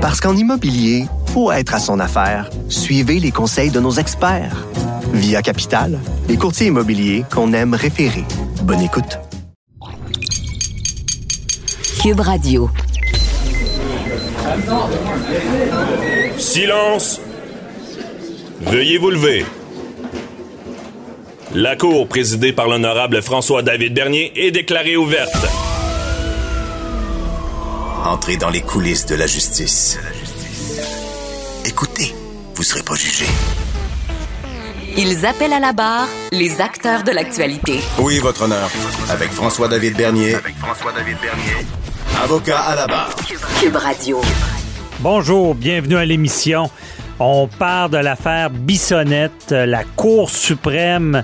Parce qu'en immobilier, faut être à son affaire. Suivez les conseils de nos experts. Via Capital, les courtiers immobiliers qu'on aime référer. Bonne écoute. Cube Radio. Silence. Veuillez vous lever. La cour présidée par l'honorable François-David Bernier est déclarée ouverte. Entrez dans les coulisses de la justice. Écoutez, vous serez pas jugé. Ils appellent à la barre les acteurs de l'actualité. Oui, votre honneur? Avec François-David Bernier. Avec François-David Bernier. Avocat à la barre. Cube Radio. Bonjour, bienvenue à l'émission. On part de l'affaire Bissonnette. La Cour suprême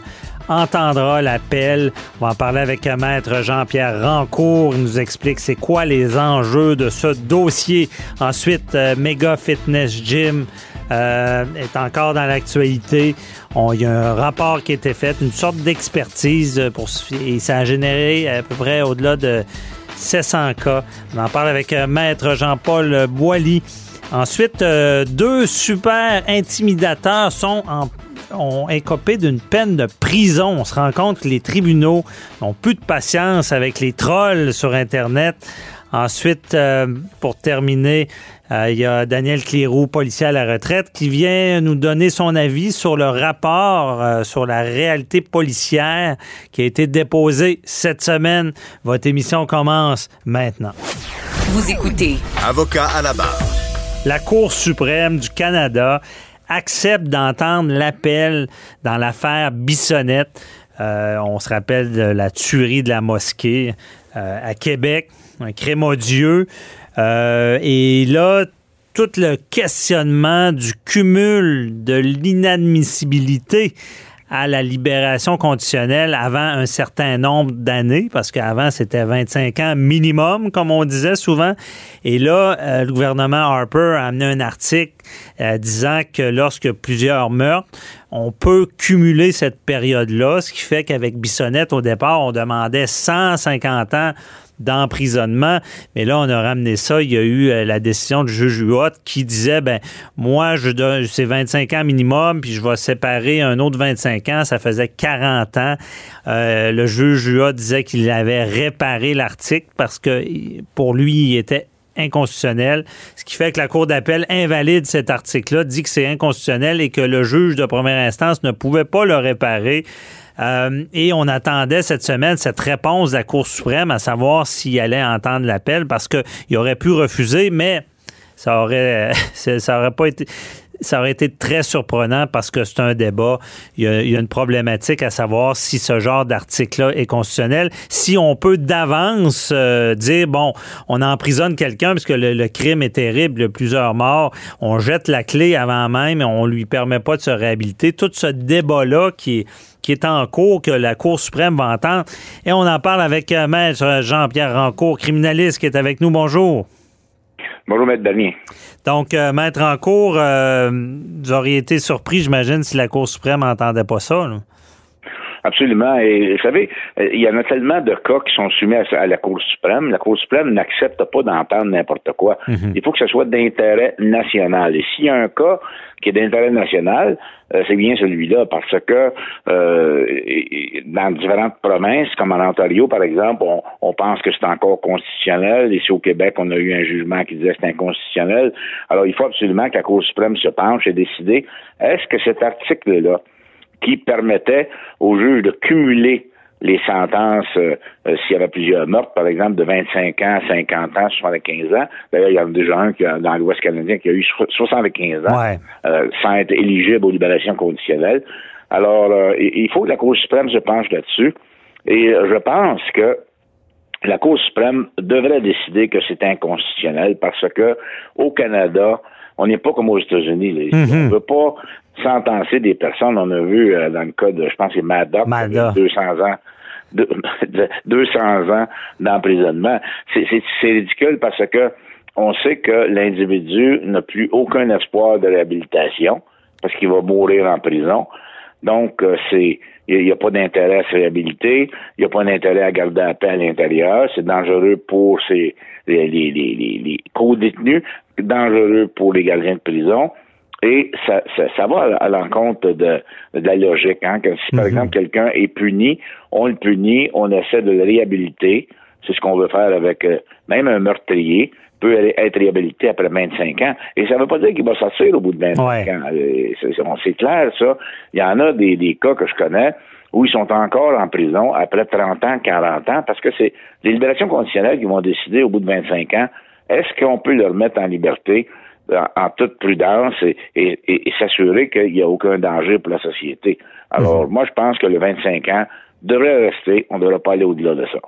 entendra l'appel. On va en parler avec maître Jean-Pierre Rancourt. Il nous explique c'est quoi les enjeux de ce dossier. Ensuite, euh, Mega Fitness Gym euh, est encore dans l'actualité. Il y a un rapport qui a été fait, une sorte d'expertise pour et ça a généré à peu près au-delà de 700 cas. On en parle avec euh, maître Jean-Paul Boilly. Ensuite, deux super intimidateurs sont en ont écopé d'une peine de prison. On se rend compte que les tribunaux n'ont plus de patience avec les trolls sur Internet. Ensuite, euh, pour terminer, euh, il y a Daniel Clérou, policier à la retraite, qui vient nous donner son avis sur le rapport euh, sur la réalité policière qui a été déposé cette semaine. Votre émission commence maintenant. Vous écoutez. Avocat à la barre. La Cour suprême du Canada accepte d'entendre l'appel dans l'affaire Bissonnette. Euh, on se rappelle de la tuerie de la mosquée euh, à Québec, un crime odieux. Euh, et là, tout le questionnement du cumul de l'inadmissibilité à la libération conditionnelle avant un certain nombre d'années, parce qu'avant, c'était 25 ans minimum, comme on disait souvent. Et là, euh, le gouvernement Harper a amené un article euh, disant que lorsque plusieurs meurtres, on peut cumuler cette période-là, ce qui fait qu'avec Bissonnette, au départ, on demandait 150 ans d'emprisonnement. Mais là, on a ramené ça. Il y a eu euh, la décision du juge Huot qui disait, ben moi, je donne, c'est 25 ans minimum, puis je vais séparer un autre 25 ans. Ça faisait 40 ans. Euh, le juge Huot disait qu'il avait réparé l'article parce que pour lui, il était inconstitutionnel, ce qui fait que la Cour d'appel invalide cet article-là, dit que c'est inconstitutionnel et que le juge de première instance ne pouvait pas le réparer. Euh, et on attendait cette semaine cette réponse de la Cour suprême à savoir s'il allait entendre l'appel parce qu'il aurait pu refuser, mais ça aurait, ça aurait pas été ça aurait été très surprenant parce que c'est un débat. Il y, a, une problématique à savoir si ce genre d'article-là est constitutionnel. Si on peut d'avance euh, dire, bon, on emprisonne quelqu'un parce que le, crime est terrible, il y a plusieurs morts, on jette la clé avant même et on lui permet pas de se réhabiliter. Tout ce débat-là qui est qui en cours, que la Cour suprême va entendre. Et on en parle avec euh, Maître Jean-Pierre Rancourt, criminaliste, qui est avec nous. Bonjour. Bonjour, Maître Damien. Donc, euh, Maître Rancourt, euh, vous auriez été surpris, j'imagine, si la Cour suprême n'entendait pas ça. Absolument. Et vous savez, il y en a tellement de cas qui sont soumis à, la Cour suprême. La Cour suprême n'accepte pas d'entendre n'importe quoi. Mhm. Il faut que ce soit d'intérêt national. Et s'il y a un cas qui est d'intérêt national, euh, c'est bien celui-là, parce que euh, dans différentes provinces, comme en Ontario, par exemple, on, pense que c'est encore constitutionnel. Ici au Québec, on a eu un jugement qui disait que c'est inconstitutionnel. Alors, il faut absolument que la Cour suprême se penche et décider est-ce que cet article-là, qui permettait aux juges de cumuler les sentences euh, euh, s'il y avait plusieurs meurtres, par exemple, de 25 ans, 50 ans, 75 ans. D'ailleurs, il y en a déjà un qui dans l'Ouest canadien qui a eu 75 ans euh, sans être éligible aux libérations conditionnelles. Alors, il faut que la Cour suprême se penche là-dessus. Et je pense que la Cour suprême devrait décider que c'est inconstitutionnel parce que au Canada, on n'est pas comme aux États-Unis. Mm-hmm. On ne veut pas sentencer des personnes. On a vu euh, dans le cas de, je pense, c'est Maddox, 200 ans. 200 ans d'emprisonnement. C'est ridicule parce que on sait que l'individu n'a plus aucun espoir de réhabilitation parce qu'il va mourir en prison. Donc, euh, c'est il n'y a, pas d'intérêt à se réhabiliter, il n'y a pas d'intérêt à garder la paix à l'intérieur, c'est dangereux pour ces, les, les, les, les co-détenus, dangereux pour les gardiens de prison. Et ça, ça, va à, l'encontre de, la logique. Hein, que si, par mhm. exemple, quelqu'un est puni, on le punit, on essaie de le réhabiliter. C'est ce qu'on veut faire avec euh, même un meurtrier peut être réhabilité après 25 ans. Et ça ne veut pas dire qu'il va sortir au bout de 25 ans. Euh, c'est clair, ça. Il y en a des, des cas que je connais où ils sont encore en prison après 30 ans, 40 ans, parce que c'est des libérations conditionnelles qui vont décider au bout de 25 ans, est-ce qu'on peut leur mettre en liberté en, toute prudence et, s'assurer qu'il n'y a aucun danger pour la société? Alors, mhm. moi, je pense que le 25 ans, devrait rester. On ne devrait pas aller au-delà de ça.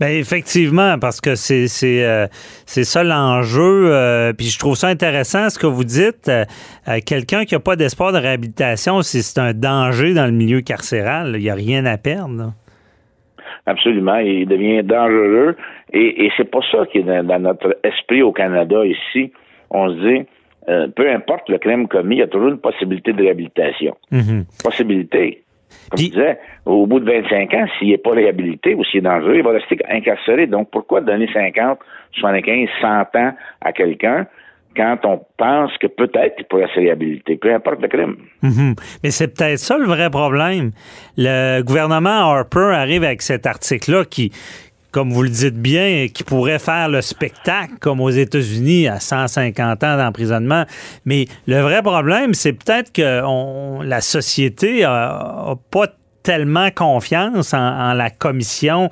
Bien, effectivement, parce que c'est c'est euh, ça l'enjeu. Euh, puis je trouve ça intéressant ce que vous dites. Euh, quelqu'un qui n'a pas d'espoir de réhabilitation, c'est un danger dans le milieu carcéral. Il n'y a rien à perdre. Absolument. Il devient dangereux. Et, et c'est pas ça qui est dans, notre esprit au Canada ici on se dit, euh, peu importe le crime commis, il y a toujours une possibilité de réhabilitation. Mhm. Possibilité. Comme je disais, au bout de 25 ans, s'il n'est pas réhabilité ou s'il est dangereux, il va rester incarcéré. Donc, pourquoi donner 50, 75, 100 ans à quelqu'un quand on pense que peut-être il pourrait se réhabiliter, peu importe le crime. Mhm. Mais c'est peut-être ça le vrai problème. Le gouvernement Harper arrive avec cet article-là qui, comme vous le dites bien, qui pourrait faire le spectacle comme aux États-Unis à 150 ans d'emprisonnement. Mais le vrai problème, c'est peut-être que la société n'a pas tellement confiance en la commission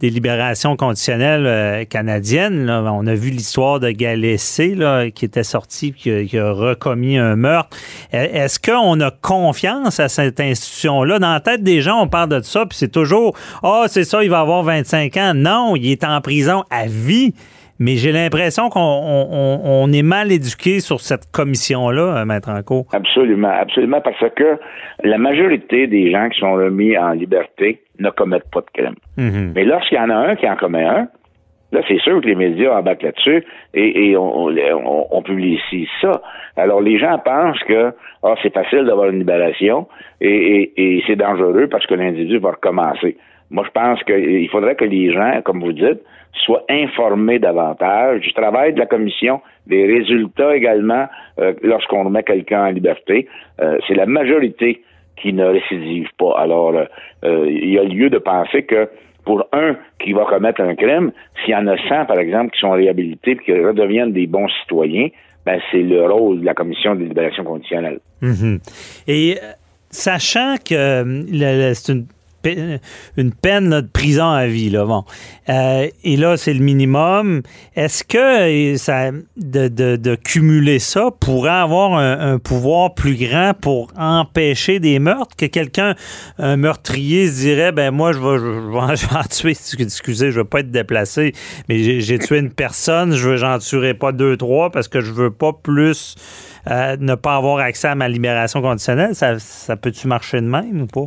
des libérations conditionnelles euh, canadiennes. On a vu l'histoire de Galessé là, qui était sorti qui, qui a recommis un meurtre. E, est-ce qu'on a confiance à cette institution-là? Dans la tête des gens, on parle de ça, puis c'est toujours Ah, c'est ça, il va avoir 25 ans. Non, il est en prison à vie. Mais j'ai l'impression qu'on est mal éduqué sur cette commission-là, euh, Maître Anco. Absolument, absolument, parce que la majorité des gens qui sont remis en liberté ne commettent pas de crime. Mhm. Mais lorsqu'il y en a un qui en commet un, là, c'est sûr que les médias embarquent là-dessus et, on, publie ici ça. Alors, les gens pensent que ah, c'est facile d'avoir une libération et, et c'est dangereux parce que l'individu va recommencer. Moi, je pense qu'il faudrait que les gens, comme vous dites, soient informés davantage du travail de la commission, des résultats également euh, lorsqu'on remet quelqu'un en liberté. Euh, c'est la majorité qui ne récidive pas. Alors, euh, il y a lieu de penser que pour un qui va commettre un crime, s'il y en a 100, par exemple, qui sont réhabilités et qui redeviennent des bons citoyens, ben, c'est le rôle de la commission de libération conditionnelle. Mm-hmm. Et sachant que c'est une une peine de prison à vie. Là, bon. Euh, et là, c'est le minimum. Est-ce que ça, de, de, cumuler ça pourrait avoir un, pouvoir plus grand pour empêcher des meurtres? Que quelqu'un, un meurtrier, se dirait, ben moi, je vais, je vais, en tuer. Excusez, je vais pas être déplacé, mais j'ai tué une personne, je j'en tuerai pas deux, trois parce que je veux pas plus euh, ne pas avoir accès à ma libération conditionnelle, ça, ça peut-tu marcher de même ou pas?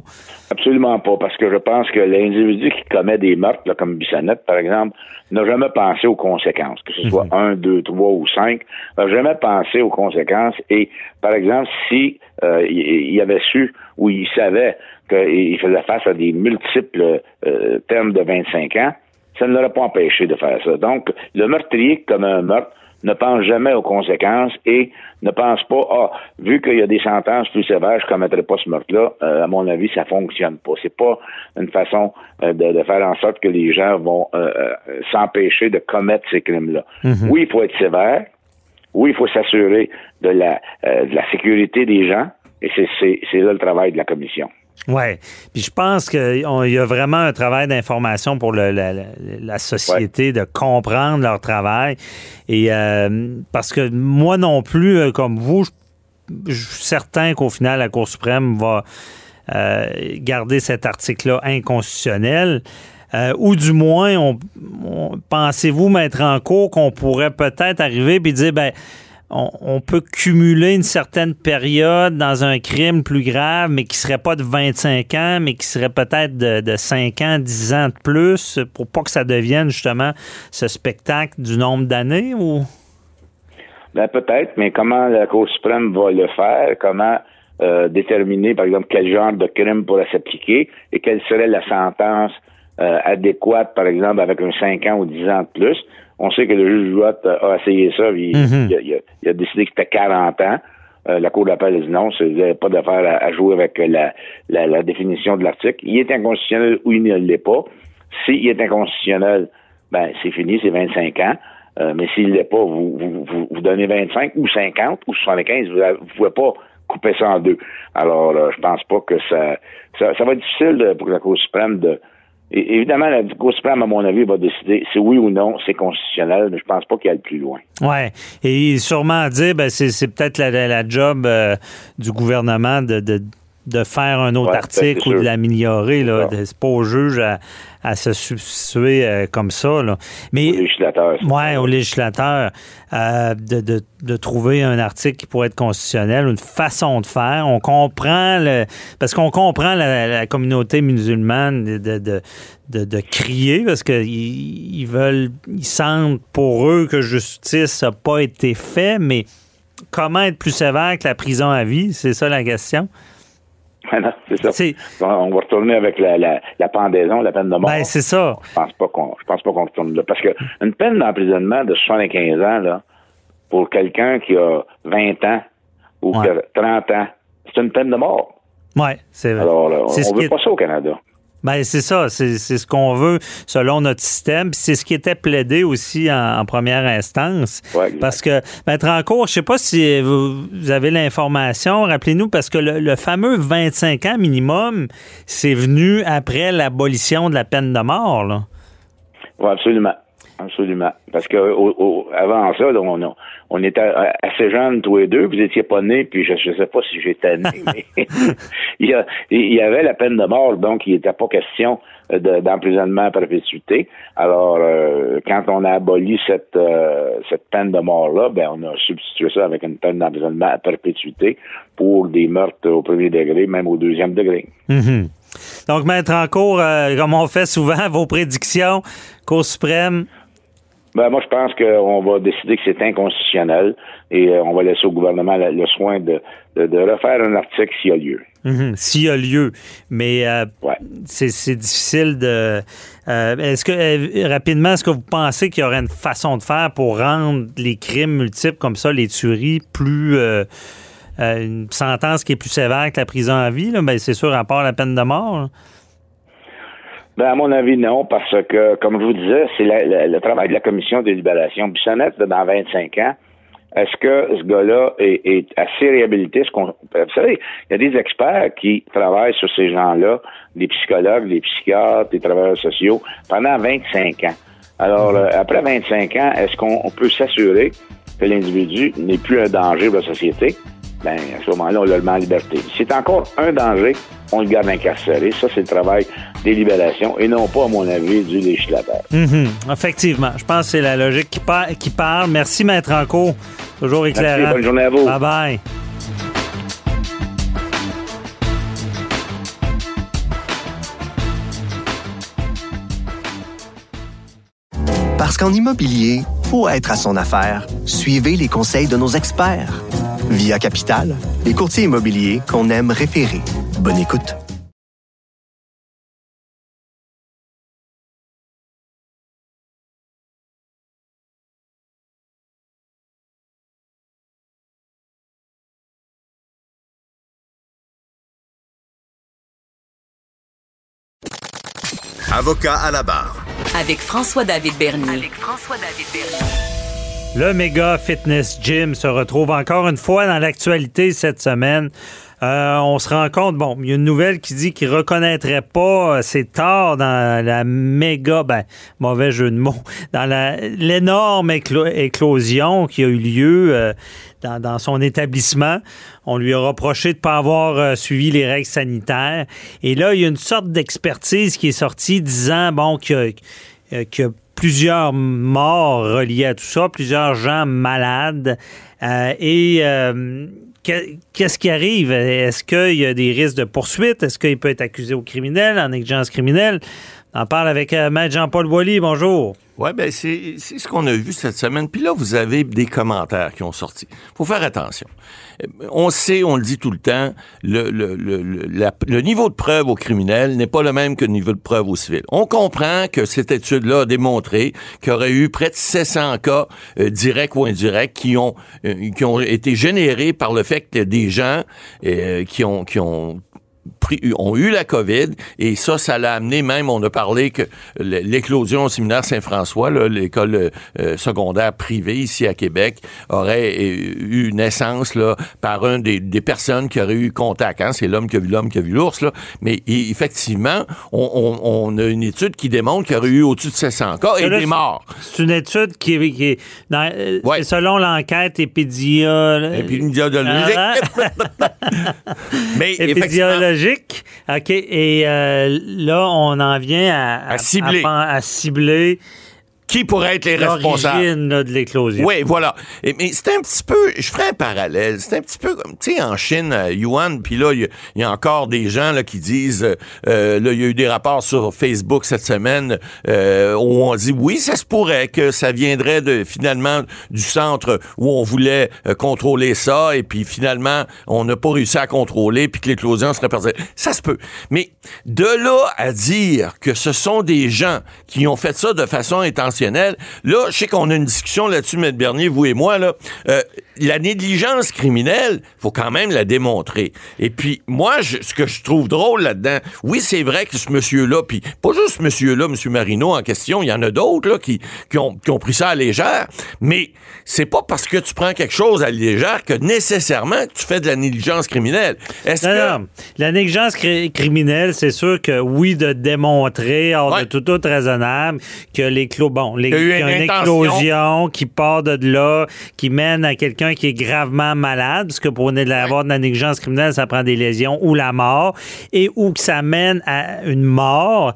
Absolument pas, parce que je pense que l'individu qui commet des meurtres, comme Bissonnette, par exemple, n'a jamais pensé aux conséquences, que ce soit mhm. un, deux, trois ou cinq, n'a jamais pensé aux conséquences. Et, par exemple, si euh, il, avait su ou il savait qu'il faisait face à des multiples euh, termes de 25 ans, ça ne l'aurait pas empêché de faire ça. Donc, le meurtrier comme un meurtre ne pense jamais aux conséquences et ne pense pas, ah, vu qu'il y a des sentences plus sévères, je ne commettrai pas ce meurtre-là. Euh, à mon avis, ça fonctionne pas. C'est pas une façon euh, de, faire en sorte que les gens vont euh, s'empêcher de commettre ces crimes-là. Mhm. Oui, il faut être sévère. Oui, il faut s'assurer de la, de la sécurité des gens. Et c'est là le travail de la commission. Oui. Puis je pense qu'il y a vraiment un travail d'information pour la, société, de comprendre leur travail. Et euh, parce que moi non plus, euh, comme vous, je, suis certain qu'au final, la Cour suprême va euh, garder cet article-là inconstitutionnel. ou du moins, on, pensez-vous mettre en cours qu'on pourrait peut-être arriver et dire, ben, on, peut cumuler une certaine période dans un crime plus grave, mais qui serait pas de 25 ans, mais qui serait peut-être de, 5 ans, 10 ans de plus, pour pas que ça devienne justement ce spectacle du nombre d'années ou? Ben peut-être, mais comment la Cour suprême va le faire? Comment euh, déterminer, par exemple, quel genre de crime pourrait s'appliquer? Et quelle serait la sentence euh, adéquate, par exemple, avec un 5 ans ou 10 ans de plus? On sait que le juge Watt a essayé ça, puis Mhm. il, a, il a- il a décidé que c'était 40 ans. Euh, la Cour d'appel a dit non, il n'y pas d'affaire à, à jouer avec la, la, la définition de l'article. Il est inconstitutionnel ou il ne l'est pas. S'il est inconstitutionnel, ben c'est fini, c'est 25 ans. Euh, mais s'il ne l'est pas, vous, vous, vous, vous donnez 25 ou 50 ou 75, vous ne pouvez pas couper ça en deux. Alors, euh, je pense pas que ça, ça, ça va être difficile de- pour la Cour suprême de. Évidemment, la Cour suprême, à mon avis, va décider si oui ou non c'est constitutionnel, mais je pense pas qu'il y ait le plus loin. Ouais. Et sûrement dire, ben, c'est, peut-être la, la- la job euh, du gouvernement de, de, de faire un autre Ouais, article ou de l'améliorer. Là. C'est pas au juge à, à se substituer euh, comme ça. Là. Mais, législateur. ouais, ça. au législateur, euh, de, de, de trouver un article qui pourrait être constitutionnel, une façon de faire. On comprend, le, parce qu'on comprend la, la communauté musulmane de, de, de, crier, parce qu'ils ils veulent, ils sentent pour eux que justice n'a pas été fait, mais comment être plus sévère que la prison à vie? C'est ça la question. Non, c'est ça. C'est- On va retourner avec la, la, la pendaison, la peine de mort. Ben, c'est ça. Je pense pas qu'on je pense pas qu'on retourne là. Parce que une peine d'emprisonnement de 75 ans, là, pour quelqu'un qui a 20 ans ou Ouais. 30 ans, c'est une peine de mort. Ouais, c'est vrai. Alors, là, on, on veut qui pas ça au Canada. Ben, c'est ça, c'est ce qu'on veut selon notre système. C'est ce qui était plaidé aussi en, en première instance. Ouais, parce que, Maître Encourt, je sais pas si vous, vous avez l'information, rappelez-nous, parce que le, le fameux 25 ans minimum, c'est venu après l'abolition de la peine de mort. Là. Oui, absolument. Absolument. Parce que au- au- avant ça, là, on, on était assez jeunes tous les deux, vous étiez pas nés, puis je ne sais pas si j'étais né, mais il, y a- il y avait la peine de mort, donc il n'était pas question de- d'emprisonnement à perpétuité. Alors, euh, quand on a aboli cette, euh, cette peine de mort-là, ben on a substitué ça avec une peine d'emprisonnement à perpétuité pour des meurtres au premier degré, même au deuxième degré. Mhm. Donc, Maître Encourt, euh, comme on fait souvent, vos prédictions, Cour suprême, Ben, moi, je pense qu'on va décider que c'est inconstitutionnel et euh, on va laisser au gouvernement le, le soin de, de, de refaire un article s'il y a lieu. Mhm, s'il y a lieu. Mais euh, Ouais. c'est difficile de. euh, est-ce que euh, rapidement, est-ce que vous pensez qu'il y aurait une façon de faire pour rendre les crimes multiples comme ça, les tueries, plus euh, une sentence qui est plus sévère que la prison à vie? Là? Ben, c'est sûr, à part la peine de mort. là. Ben, à mon avis, non, parce que, comme je vous disais, c'est la- la- le travail de la commission de libération. Bissonnette, dans 25 ans, est-ce que ce gars-là est, est assez réhabilité? Ce qu'on, vous savez, il y a des experts qui travaillent sur ces gens-là, des psychologues, des psychiatres, des travailleurs sociaux, pendant 25 ans. Alors, euh, après 25 ans, est-ce qu'on on peut s'assurer que l'individu n'est plus un danger pour la société? Ben, à ce moment-là, on le met en liberté. C'est encore un danger, on le garde incarcéré. Ça, c'est le travail des libérations et non pas, à mon avis, du législateur. Mhm, Effectivement. Je pense que c'est la logique qui, par- qui parle. Merci, Maître Enco. Toujours éclairant. bonne journée à vous. Bye bye. Parce qu'en immobilier, pour être à son affaire, suivez les conseils de nos experts. Via Capital, les courtiers immobiliers qu'on aime référer. Bonne écoute. Avocat à la barre. Avec François-David Bernier. Le méga fitness gym se retrouve encore une fois dans l'actualité cette semaine. Euh, on se rend compte, bon, il y a une nouvelle qui dit qu'il reconnaîtrait pas euh, ses torts dans la méga, ben, mauvais jeu de mots, dans l'énorme éclo- éclosion qui a eu lieu euh, dans, son établissement. On lui a reproché de ne pas avoir suivi les règles sanitaires. Et là, il y a une sorte d'expertise qui est sortie disant, bon, y plusieurs morts reliés à tout ça, plusieurs gens malades. Euh, et euh, que- qu'est-ce qui arrive? Est-ce qu'il y a des risques de poursuite? Est-ce qu'il peut être accusé au criminel, en négligence criminelle? On en parle avec euh, Maître Jean-Paul Boilly. Bonjour. Oui, ben c'est ce qu'on a vu cette semaine. Puis là, vous avez des commentaires qui ont sorti. faut faire attention. Euh, On sait, on le dit tout le temps, le, le, le, le niveau de preuve au criminel n'est pas le même que le niveau de preuve au civil. On comprend que cette étude-là a démontré qu'il y aurait eu près de 700 cas euh, directs ou indirects qui ont, euh, qui ont été générés par le fait que des gens euh, qui ont, qui ont pris- ont eu la COVID et ça, ça l'a amené même, on a parlé que l'éclosion au séminaire Saint-François, l'école euh, secondaire privée ici à Québec, aurait euh, eu naissance là, par un des, des personnes qui auraient eu contact. Hein? C'est l'homme qui a vu l'homme qui a vu l'ours. Mais effectivement, on, on- on a une étude qui démontre qu'il y aurait eu au-dessus de 700 cas et Là, des morts. C'est une étude qui est, qui est dans- euh, Ouais. c'est selon l'enquête épidémiologique. Mais effectivement, OK. Et euh, là, on en vient à, À cibler. pen- à cibler qui pourrait être les responsables? là, de l'éclosion. Oui, voilà. Et- mais c'est un petit peu, je ferai un parallèle, c'est un petit peu comme, tu sais, en Chine, à Yuan, puis là, il y, a- il y a encore des gens là, qui disent, euh, euh, là, il y a eu des rapports sur Facebook cette semaine euh, où on dit, oui, ça se pourrait que ça viendrait de finalement du centre où on voulait euh, contrôler ça, et puis finalement, on n'a pas réussi à contrôler, puis que l'éclosion serait partie. Ça se peut. Mais de là à dire que ce sont des gens qui ont fait ça de façon là, je sais qu'on a une discussion là-dessus, M. Bernier, vous et moi, là. Euh, la négligence criminelle, faut quand même la démontrer. Et puis, moi, je- ce que je trouve drôle là-dedans, oui, c'est vrai que ce monsieur-là, puis pas juste ce monsieur-là, M. Marino en question, il y en a d'autres là, qui, qui, ont, qui ont pris ça à légère, mais c'est pas parce que tu prends quelque chose à légère que nécessairement tu fais de la négligence criminelle. Est-ce Non, que... non. La négligence cri- criminelle, c'est sûr que oui, de démontrer, hors Ouais. de tout doute raisonnable, que l'éclos, bon, les, Il y a eu une une éclosion qui part de là, qui mène à quelqu'un qui est gravement malade, parce que pour avoir de la négligence criminelle, ça prend des lésions ou la mort, et ou que ça mène à une mort.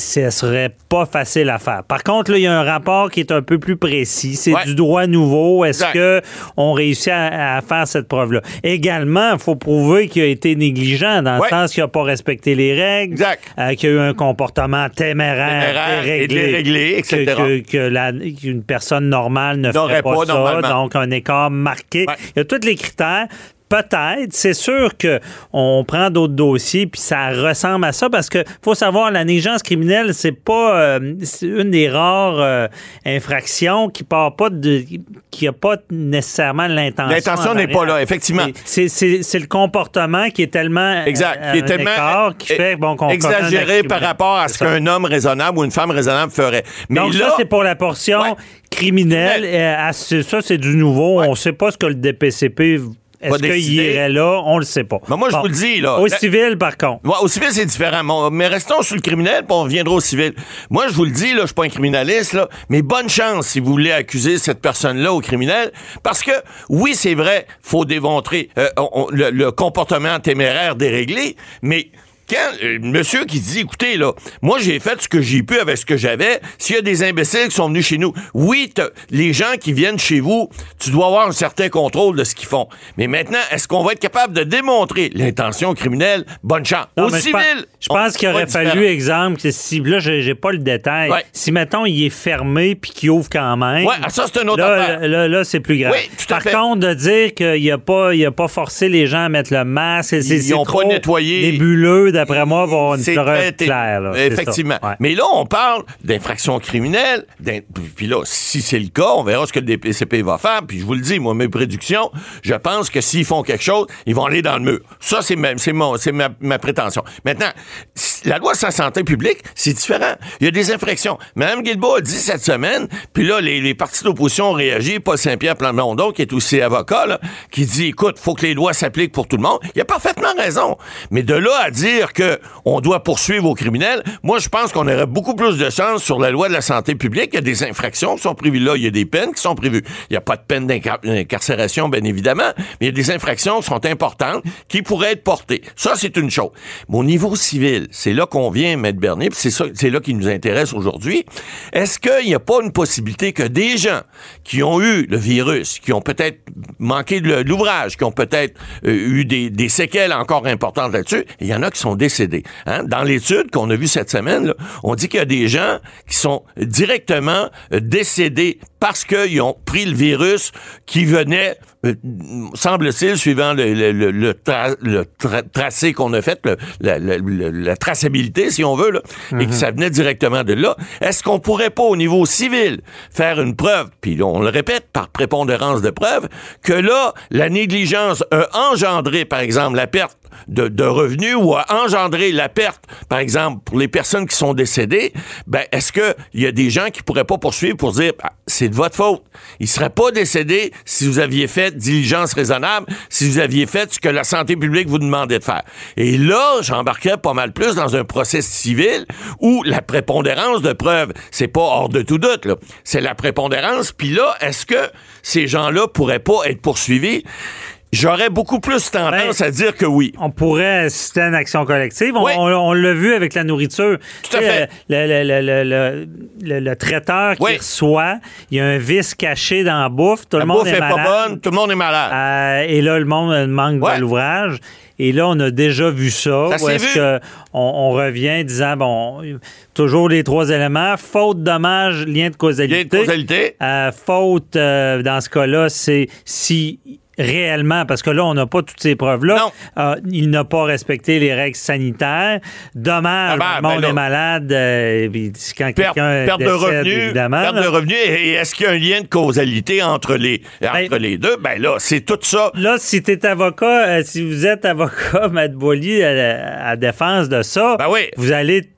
Ce serait pas facile à faire. Par contre, là, il y a un rapport qui est un peu plus précis. C'est Ouais. du droit nouveau. Est-ce que on réussit à, à faire cette preuve-là? Également, il faut prouver qu'il a été négligent dans le sens qu'il n'a pas respecté les règles, euh, qu'il y a eu un comportement téméraire, Téméraire et déréglé, etc. que, que- que la- qu'une personne normale ne ferait pas, pas ça, donc un écart marqué. Ouais. Il y a tous les critères. Peut-être, c'est sûr que on prend d'autres dossiers puis ça ressemble à ça parce que faut savoir la négligence criminelle c'est pas euh, une des rares euh, infractions qui part pas de qui a pas nécessairement l'intention. L'intention en n'est pas là, effectivement. C'est- C'est c'est le comportement qui est tellement Exact. euh, Qui est tellement qui fait bon exagéré par criminel. rapport à ce qu'un homme raisonnable ou une femme raisonnable ferait. Mais Donc là, ça, c'est pour la portion Ouais. criminelle. Criminelle. Euh, ça, c'est du nouveau. Ouais. On ne sait pas ce que le DPCP... Est-ce qu'il irait là? On le sait pas. Mais moi, je vous le dis, là. Au La- civil, par contre. Ouais, au civil, c'est différent. Mon- mais restons sur le criminel, puis on reviendra au civil. Moi, je vous le dis, là, je suis pas un criminaliste, là, mais bonne chance si vous voulez accuser cette personne-là au criminel, parce que, oui, c'est vrai, faut démontrer euh, on- on- le, le comportement téméraire déréglé, mais quand euh, monsieur qui dit, écoutez, là, moi, j'ai fait ce que j'ai pu avec ce que j'avais, s'il y a des imbéciles qui sont venus chez nous, oui, les gens qui viennent chez vous, tu dois avoir un certain contrôle de ce qu'ils font. Mais maintenant, est-ce qu'on va être capable de démontrer l'intention criminelle? Bonne chance. Non, Au civil, pense- Je pense qu'il aurait fallu, différent. exemple, que si, là, j'ai pas le détail. Ouais. Si, mettons, il est fermé puis qu'il ouvre quand même. Ouais, ah, ça, c'est une autre là, affaire. Là, là, là, c'est plus grave. Oui, Par fait. contre, de dire qu'il a pas, il a pas forcé les gens à mettre le masque, c'est- ont pas trop nettoyé. nébuleux, d'après moi, claire. là. C'est Effectivement. ça. Ouais. Mais là, on parle d'infraction criminelle. Puis là, si c'est le cas, on verra ce que le DPCP va faire. Puis je vous le dis, moi, mes prédictions, je pense que s'ils font quelque chose, ils vont aller dans le mur. Ça, c'est ma, ma, ma prétention. Maintenant, la loi sur la santé publique, c'est différent. Il y a des infractions. Mme Guilbault a dit cette semaine, puis là, les, les partis d'opposition ont réagi. Paul Saint-Pierre Plamondon, qui est aussi avocat, là, qui dit, écoute, faut que les lois s'appliquent pour tout le monde. Il a parfaitement raison. Mais de là à dire que on doit poursuivre aux criminels, moi, je pense qu'on aurait beaucoup plus de chance sur la loi de la santé publique. Il y a des infractions qui sont prévues là. Il y a des peines qui sont prévues. Il n'y a pas de peine d'incar- d'incarcération, bien évidemment, mais il y a des infractions qui sont importantes qui pourraient être portées. Ça, c'est une chose. Mais au niveau civil, c'est là qu'on vient, Maître Bernier, puis c'est ça, c'est là qui nous intéresse aujourd'hui. Est-ce qu'il n'y a pas une possibilité que des gens qui ont eu le virus, qui ont peut-être manqué de l'ouvrage, qui ont peut-être euh, eu des, séquelles encore importantes là-dessus. Il y en a qui sont décédés. Hein? Dans l'étude qu'on a vue cette semaine, là, on dit qu'il y a des gens qui sont directement euh, décédés parce qu'ils ont pris le virus qui venait, euh, semble-t-il, suivant le, le, le, le tracé qu'on a fait, la, traçabilité, si on veut, là, et que mhm. ça venait directement de là. Est-ce qu'on pourrait pas, au niveau civil, faire une preuve, puis on le répète par prépondérance de preuve, que là, la négligence a engendré, par exemple, la perte de, revenus ou a engendré la perte, par exemple, pour les personnes qui sont décédées, ben, est-ce qu'il y a des gens qui pourraient pas poursuivre pour dire, ah, c'est de votre faute? Ils seraient pas décédés si vous aviez fait diligence raisonnable, si vous aviez fait ce que la santé publique vous demandait de faire. Et là, j'embarquerais pas mal plus dans un procès civil où la prépondérance de preuves, c'est pas hors de tout doute, là. C'est la prépondérance. Puis là, est-ce que ces gens-là pourraient pas être poursuivis? J'aurais beaucoup plus tendance ben, à dire que oui. On pourrait assister à une action collective. On, l'a vu avec la nourriture. Tout à fait. Le, le, traiteur qui reçoit, il y a un vice caché dans la bouffe. Tout le monde est, malade. pas bonne, tout le monde est malade. Euh, et là, le monde manque de l'ouvrage. Et là, on a déjà vu ça. ça est-ce qu'on on revient disant, bon, toujours les trois éléments. Faute, dommage, lien de causalité. Lien de causalité. Euh, faute, euh, dans ce cas-là, c'est si réellement, parce que là, on n'a pas toutes ces preuves-là. Euh, il n'a pas respecté les règles sanitaires. Dommage, ah ben, le monde ben est malade. Euh, quand quelqu'un perte de revenus, évidemment. Perte de revenus. Et est-ce qu'il y a un lien de causalité entre les, ben, entre les deux? Ben là, c'est tout ça. Là, si tu es avocat, euh, si vous êtes avocat, Matt Boily, à, défense de ça, vous allez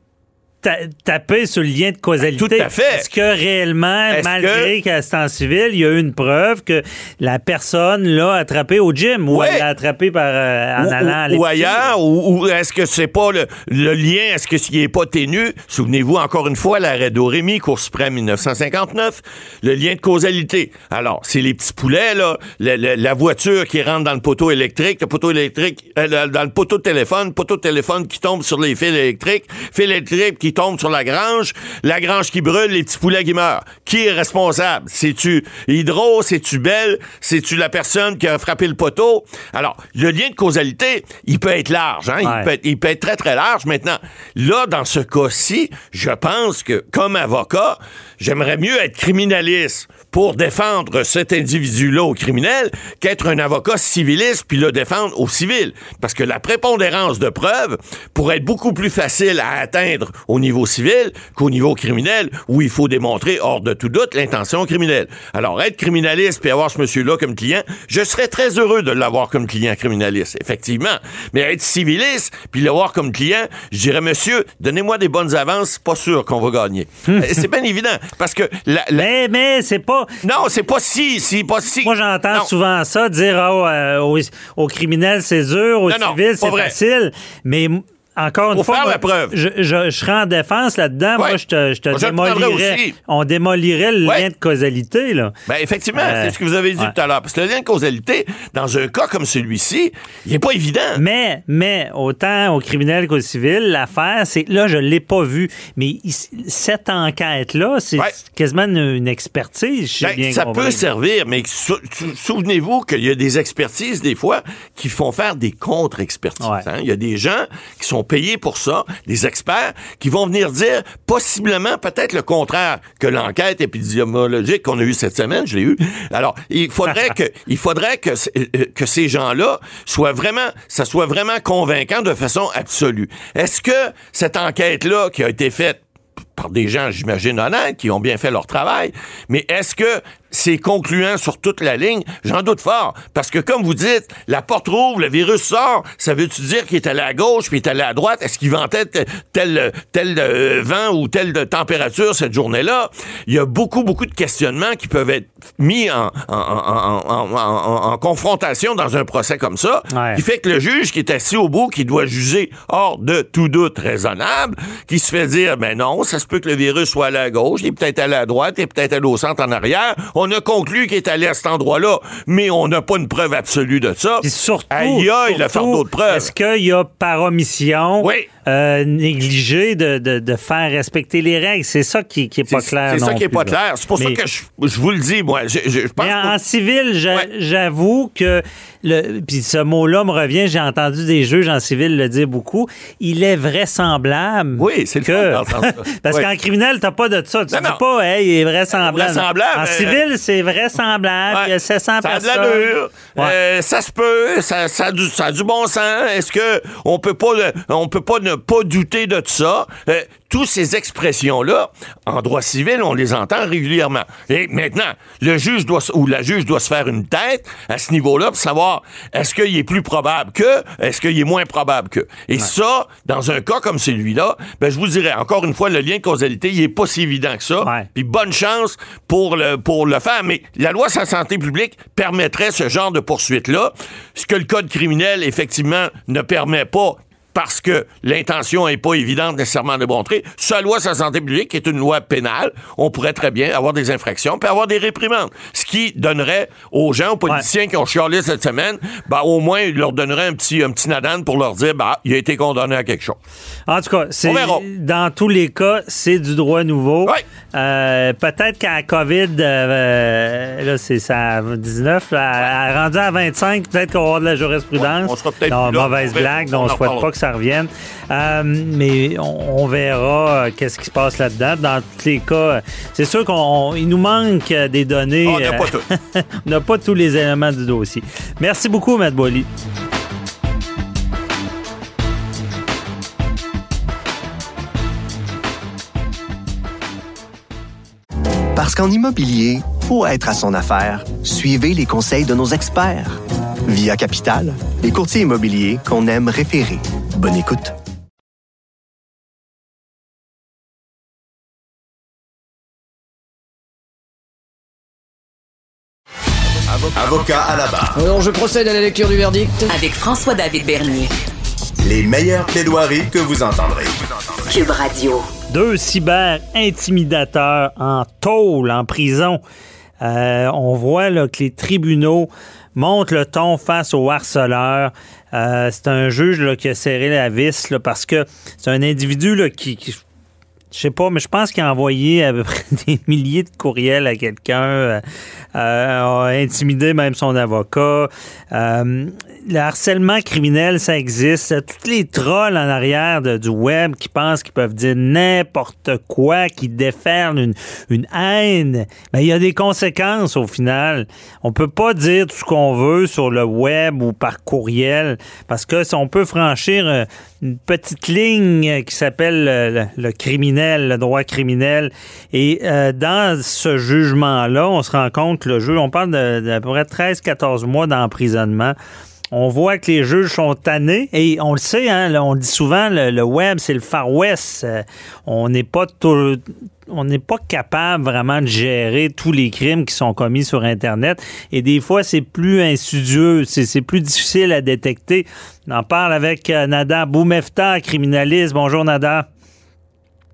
taper sur le lien de causalité. Tout à fait. Est-ce que réellement, malgré qu'à ce temps civil, il y a eu une preuve que la personne l'a attrapé au gym ou elle l'a attrapé par, euh, en allant à Ou ailleurs, ou, est-ce que c'est pas le, lien, est-ce que s'il n'est pas ténu, souvenez-vous encore une fois, l'arrêt d'Orémy, Cour suprême 1959, le lien de causalité. Alors, c'est les petits poulets, là, la, voiture qui rentre dans le poteau électrique, le poteau électrique, euh, dans le poteau de téléphone, poteau de téléphone qui tombe sur les fils électriques, fil électrique qui tombe sur la grange, la grange qui brûle, les petits poulets qui meurent. Qui est responsable? C'est-tu Hydro? C'est-tu Belle? C'est-tu la personne qui a frappé le poteau? Alors, le lien de causalité, il peut être large, hein? il, peut être, il peut être très, très large. Maintenant, là, dans ce cas-ci, je pense que, comme avocat, j'aimerais mieux être criminaliste pour défendre cet individu-là au criminel qu'être un avocat civiliste puis le défendre au civil. Parce que la prépondérance de preuves pourrait être beaucoup plus facile à atteindre au niveau civil qu'au niveau criminel où il faut démontrer hors de tout doute l'intention criminelle. Alors, être criminaliste puis avoir ce monsieur-là comme client, je serais très heureux de l'avoir comme client criminaliste, effectivement. Mais être civiliste puis l'avoir comme client, je dirais, monsieur, donnez-moi des bonnes avances, pas sûr qu'on va gagner. c'est bien évident. Parce que Mais, mais c'est pas non, c'est pas si, c'est pas si. Moi, j'entends souvent ça, dire oh, euh, aux, criminels, c'est dur, aux civils, c'est facile. Mais encore une fois, la preuve. Je, je, serais en défense là-dedans. Moi, je te, je te démolirais. On démolirait le lien de causalité. Là. Ben, effectivement, c'est ce que vous avez dit tout à l'heure. Parce que le lien de causalité, dans un cas comme celui-ci, il n'est pas évident. Mais, mais, autant au criminel qu'au civil, l'affaire, c'est là, je ne l'ai pas vu. Mais cette enquête-là, c'est quasiment une, expertise. Ben, ça peut servir, mais souvenez-vous qu'il y a des expertises, des fois, qui font faire des contre-expertises. Hein. Il y a des gens qui sont payés pour ça, des experts, qui vont venir dire possiblement peut-être le contraire que l'enquête épidémiologique qu'on a eue cette semaine, je l'ai eu. Alors, il faudrait que, il faudrait que, euh, que ces gens-là soient vraiment, ça soit vraiment convaincant de façon absolue. Est-ce que cette enquête-là qui a été faite par des gens, j'imagine, honnêtes, qui ont bien fait leur travail, mais est-ce que c'est concluant sur toute la ligne? J'en doute fort. Parce que, comme vous dites, la porte rouvre, le virus sort. Ça veut-tu dire qu'il est allé à gauche puis il est allé à droite? Est-ce qu'il ventait tel, tel euh, vent ou telle température cette journée-là? Il y a beaucoup, beaucoup de questionnements qui peuvent être mis en, en, confrontation dans un procès comme ça. Qui fait que le juge qui est assis au bout, qui doit juger hors de tout doute raisonnable, qui se fait dire, ben non, ça se peut que le virus soit allé à gauche, il est peut-être allé à droite, il est peut-être allé au centre en arrière on a conclu qu'il est allé à cet endroit-là, mais on n'a pas une preuve absolue de ça. Puis surtout, il a faire d'autres preuves. Est-ce qu'il y a par omission euh, négliger de, de, de, faire respecter les règles. C'est ça qui, qui est pas clair. C'est ça qui est pas là. clair. C'est pour ça que je, je, vous le dis, moi. Je, je pense mais en, que... civil, j'avoue que le, puis ce mot-là me revient, j'ai entendu des juges en civil le dire beaucoup, il est vraisemblable. Oui, c'est le que... fun Parce oui. qu'en criminel, t'as pas de ça. Tu non, dis non. pas, hey, il est vraisemblable. Vraisemblable, En euh, civil, c'est vraisemblable. Ouais. Il y a 700 ça a de. Ouais. Euh, ça se peut. Ça, ça, a du, ça a du bon sens. Est-ce que on peut pas, le- on peut pas ne pas douter de ça? Euh, toutes ces expressions-là, en droit civil, on les entend régulièrement. Et maintenant, le juge doit, ou la juge doit se faire une tête à ce niveau-là pour savoir est-ce qu'il est plus probable que, est-ce qu'il est moins probable que? Et ça, dans un cas comme celui-là, ben, je vous dirais, encore une fois, le lien de causalité, il est pas si évident que ça. Ouais. Puis bonne chance pour le, pour le faire. Mais la loi sur la santé publique permettrait ce genre de poursuite-là. Ce que le code criminel, effectivement, ne permet pas parce que l'intention n'est pas évidente nécessairement de montrer. Sa loi sur la santé publique, qui est une loi pénale, on pourrait très bien avoir des infractions puis avoir des réprimandes. Ce qui donnerait aux gens, aux politiciens qui ont chialé cette semaine, ben, au moins, il leur donnerait un petit, un petit nadan pour leur dire, bah, il a été condamné à quelque chose. En tout cas, c'est dans tous les cas, c'est du droit nouveau. Ouais. Euh, Peut-être qu'à la COVID, euh, là, c'est ça, 19, là, à- rendu à 25, peut-être qu'on va avoir de la jurisprudence. On sera peut-être Non, plus mauvaise blague, On donc on ne souhaite pas que ça revienne. Euh, mais on, on verra euh, qu'est-ce qui se passe là-dedans. Dans tous les cas, euh, c'est sûr qu'il nous manque euh, des données. On n'a pas tout. on n'a pas tous les éléments du dossier. Merci beaucoup, Matt Boily. Parce qu'en immobilier, pour être à son affaire, suivez les conseils de nos experts. Via Capital, les courtiers immobiliers qu'on aime référer. Bonne écoute. Avocat à la barre. Alors, je procède à la lecture du verdict. Avec François-David Bernier. Les meilleures plaidoiries que vous entendrez. Cube Radio. Deux cyber-intimidateurs en tôle, en prison. Euh, on voit là, que les tribunaux montent le ton face aux harceleurs. Euh, c'est un juge qui a serré la vis là, parce que c'est un individu là, qui, qui- je sais pas, mais je pense qu'il a envoyé à peu près des milliers de courriels à quelqu'un, euh, euh, a intimidé même son avocat. Le harcèlement criminel, ça existe. Tous les trolls en arrière du web qui pensent qu'ils peuvent dire n'importe quoi, qui déferlent une, une haine, ben, il y a des conséquences au final. On peut pas dire tout ce qu'on veut sur le web ou par courriel parce que si on peut franchir euh, une petite ligne qui s'appelle le, criminel, le droit criminel. Et euh, dans ce jugement-là, on se rend compte que le juge, on parle d'à peu près 13-14 mois d'emprisonnement. On voit que les juges sont tannés et on le sait, hein, là, on le dit souvent, le, le web, c'est le Far West. Euh, on n'est pas tout- on n'est pas capable vraiment de gérer tous les crimes qui sont commis sur Internet. Et des fois, c'est plus insidieux, c'est c'est plus difficile à détecter. On en parle avec euh, Nada Boumefta, criminaliste. Bonjour, Nada.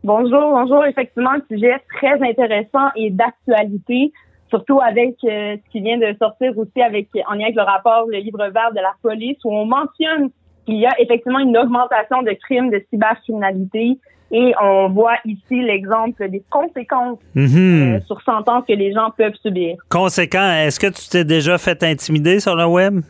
Bonjour, bonjour. Effectivement, un sujet très intéressant et d'actualité, surtout avec euh, ce qui vient de sortir aussi avec en lien avec le rapport, le livre vert de la police, où on mentionne qu'il y a effectivement une augmentation de crimes de cybercriminalité et on voit ici l'exemple des conséquences Mhm. euh, sur sentence que les gens peuvent subir. Conséquent, est-ce que tu t'es déjà fait intimider sur le web?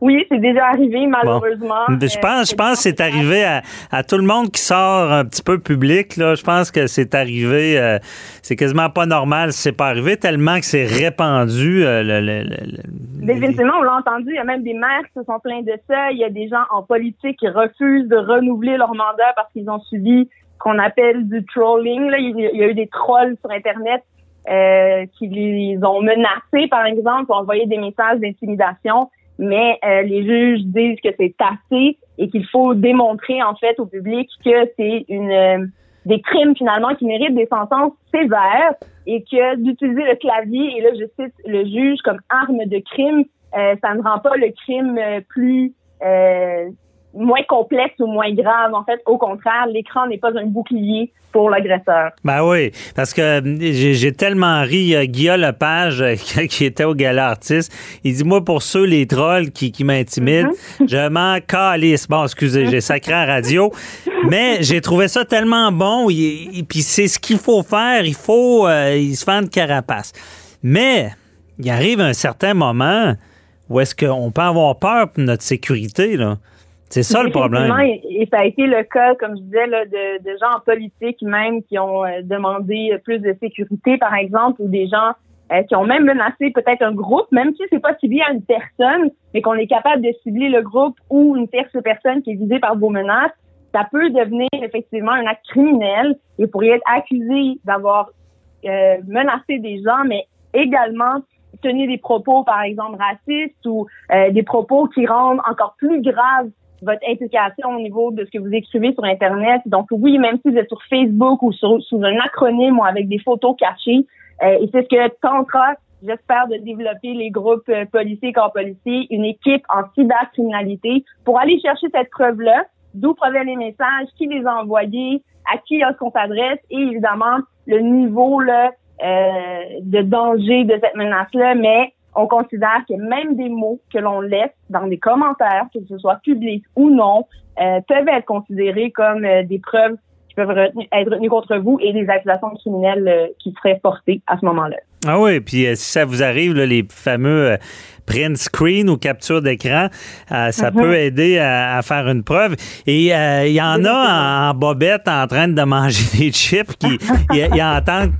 Oui, c'est déjà arrivé, malheureusement. Je pense, je pense que c'est arrivé à, à tout le monde qui sort un petit peu public. Là. Je pense que c'est arrivé. euh, c'est quasiment pas normal si c'est pas arrivé tellement que c'est répandu. euh, le- le- le- Définitivement, on l'a entendu, il y a même des maires qui se sont plaints de ça. Il y a des gens en politique qui refusent de renouveler leur mandat parce qu'ils ont subi ce qu'on appelle du trolling. Là. Il y a- il y a eu des trolls sur Internet euh, qui les ont menacés, par exemple, pour envoyer des messages d'intimidation. Mais euh, les juges disent que c'est assez et qu'il faut démontrer en fait au public que c'est une euh, des crimes finalement qui méritent des sentences sévères et que d'utiliser le clavier et là je cite le juge comme arme de crime, euh, ça ne rend pas le crime euh, plus euh, moins complexe ou moins grave. En fait, au contraire, l'écran n'est pas un bouclier pour l'agresseur. Ben oui, parce que euh, j'ai tellement ri. Euh, Guillaume Lepage, euh, qui était au gala artiste, il dit Moi, pour ceux, les trolls qui, qui m'intimident, mm-hmm. je m'en calisse. Bon, excusez, j'ai sacré à radio. Mais j'ai trouvé ça tellement bon. Et, puis c'est ce qu'il faut faire. Il faut il se faire une carapace. Mais il arrive un certain moment où est-ce qu'on peut avoir peur pour notre sécurité, là. C'est ça le problème. Et, ça a été le cas, comme je disais, là, de, de gens en politique même qui ont euh, demandé plus de sécurité, par exemple, ou des gens euh, qui ont même menacé peut-être un groupe, même si c'est pas ciblé à une personne, mais qu'on est capable de cibler le groupe ou une tierce personne qui est visée par vos menaces, ça peut devenir effectivement un acte criminel et pourrait être accusé d'avoir euh, menacé des gens, mais également tenir des propos, par exemple, racistes ou des propos qui rendent encore plus grave votre implication au niveau de ce que vous écrivez sur Internet. Donc oui, même si vous êtes sur Facebook ou sur, sous un acronyme ou avec des photos cachées, euh, et c'est ce que tentera, j'espère, de développer les groupes policiers, corps policiers, une équipe en cybercriminalité pour aller chercher cette preuve-là, d'où proviennent les messages, qui les a envoyés, à qui est-ce qu'on s'adresse et évidemment le niveau là, euh, de danger de cette menace-là, mais on considère que même des mots que l'on laisse dans des commentaires, que ce soit public ou non, euh, peuvent être considérés comme euh, des preuves qui peuvent être retenues contre vous et des accusations criminelles euh, qui seraient portées à ce moment-là. Ah oui, puis si ça vous arrive, les fameux print screen ou capture d'écran, ça mm-hmm. peut aider à, faire une preuve. Et il y en a en, bobette en train de manger des chips qui y, entendent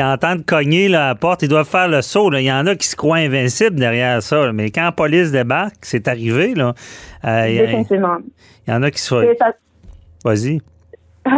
ils entendent cogner la porte, ils doivent faire le saut. Il y en a qui se croient invincibles derrière ça. Mais quand la police débarque, c'est arrivé. Là, euh, il, y en a qui se Vas-y.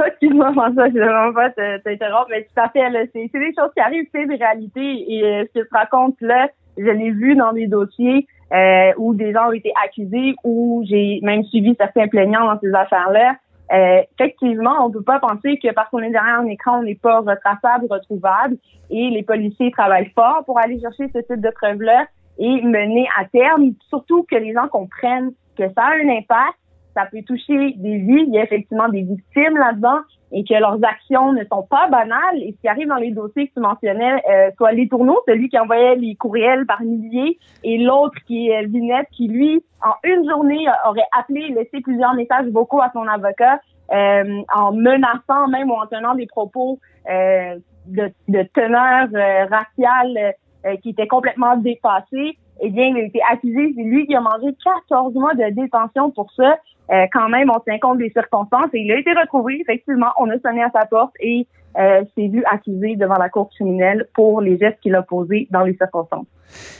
Excuse-moi, François, je ne vraiment pas t'interrompre, mais tout à fait, c'est des choses qui arrivent, c'est des réalités. Et euh, ce que tu racontes là, je l'ai vu dans des dossiers euh, où des gens ont été accusés, où j'ai même suivi certains plaignants dans ces affaires-là. Euh, effectivement, on ne peut pas penser que parce qu'on est derrière un écran, on n'est pas retraçable, retrouvable. Et les policiers travaillent fort pour aller chercher ce type de preuves-là et mener à terme, surtout que les gens comprennent que ça a un impact, ça peut toucher des vies, il y a effectivement des victimes là-dedans et que leurs actions ne sont pas banales. Et ce qui arrive dans les dossiers que tu mentionnais, euh, soit les tourneaux, celui qui envoyait les courriels par milliers, et l'autre qui est Vinette, qui lui, en une journée, aurait appelé, laissé plusieurs messages vocaux à son avocat, euh, en menaçant même ou en tenant des propos euh, de, de, teneur euh, raciale qui étaient complètement dépassés. Eh bien, il a été accusé, c'est lui qui a mangé 14 mois de détention pour ça. Euh, quand même, on tient compte des circonstances et il a été retrouvé. Effectivement, on a sonné à sa porte et euh, s'est vu accusé devant la cour criminelle pour les gestes qu'il a posés dans les circonstances.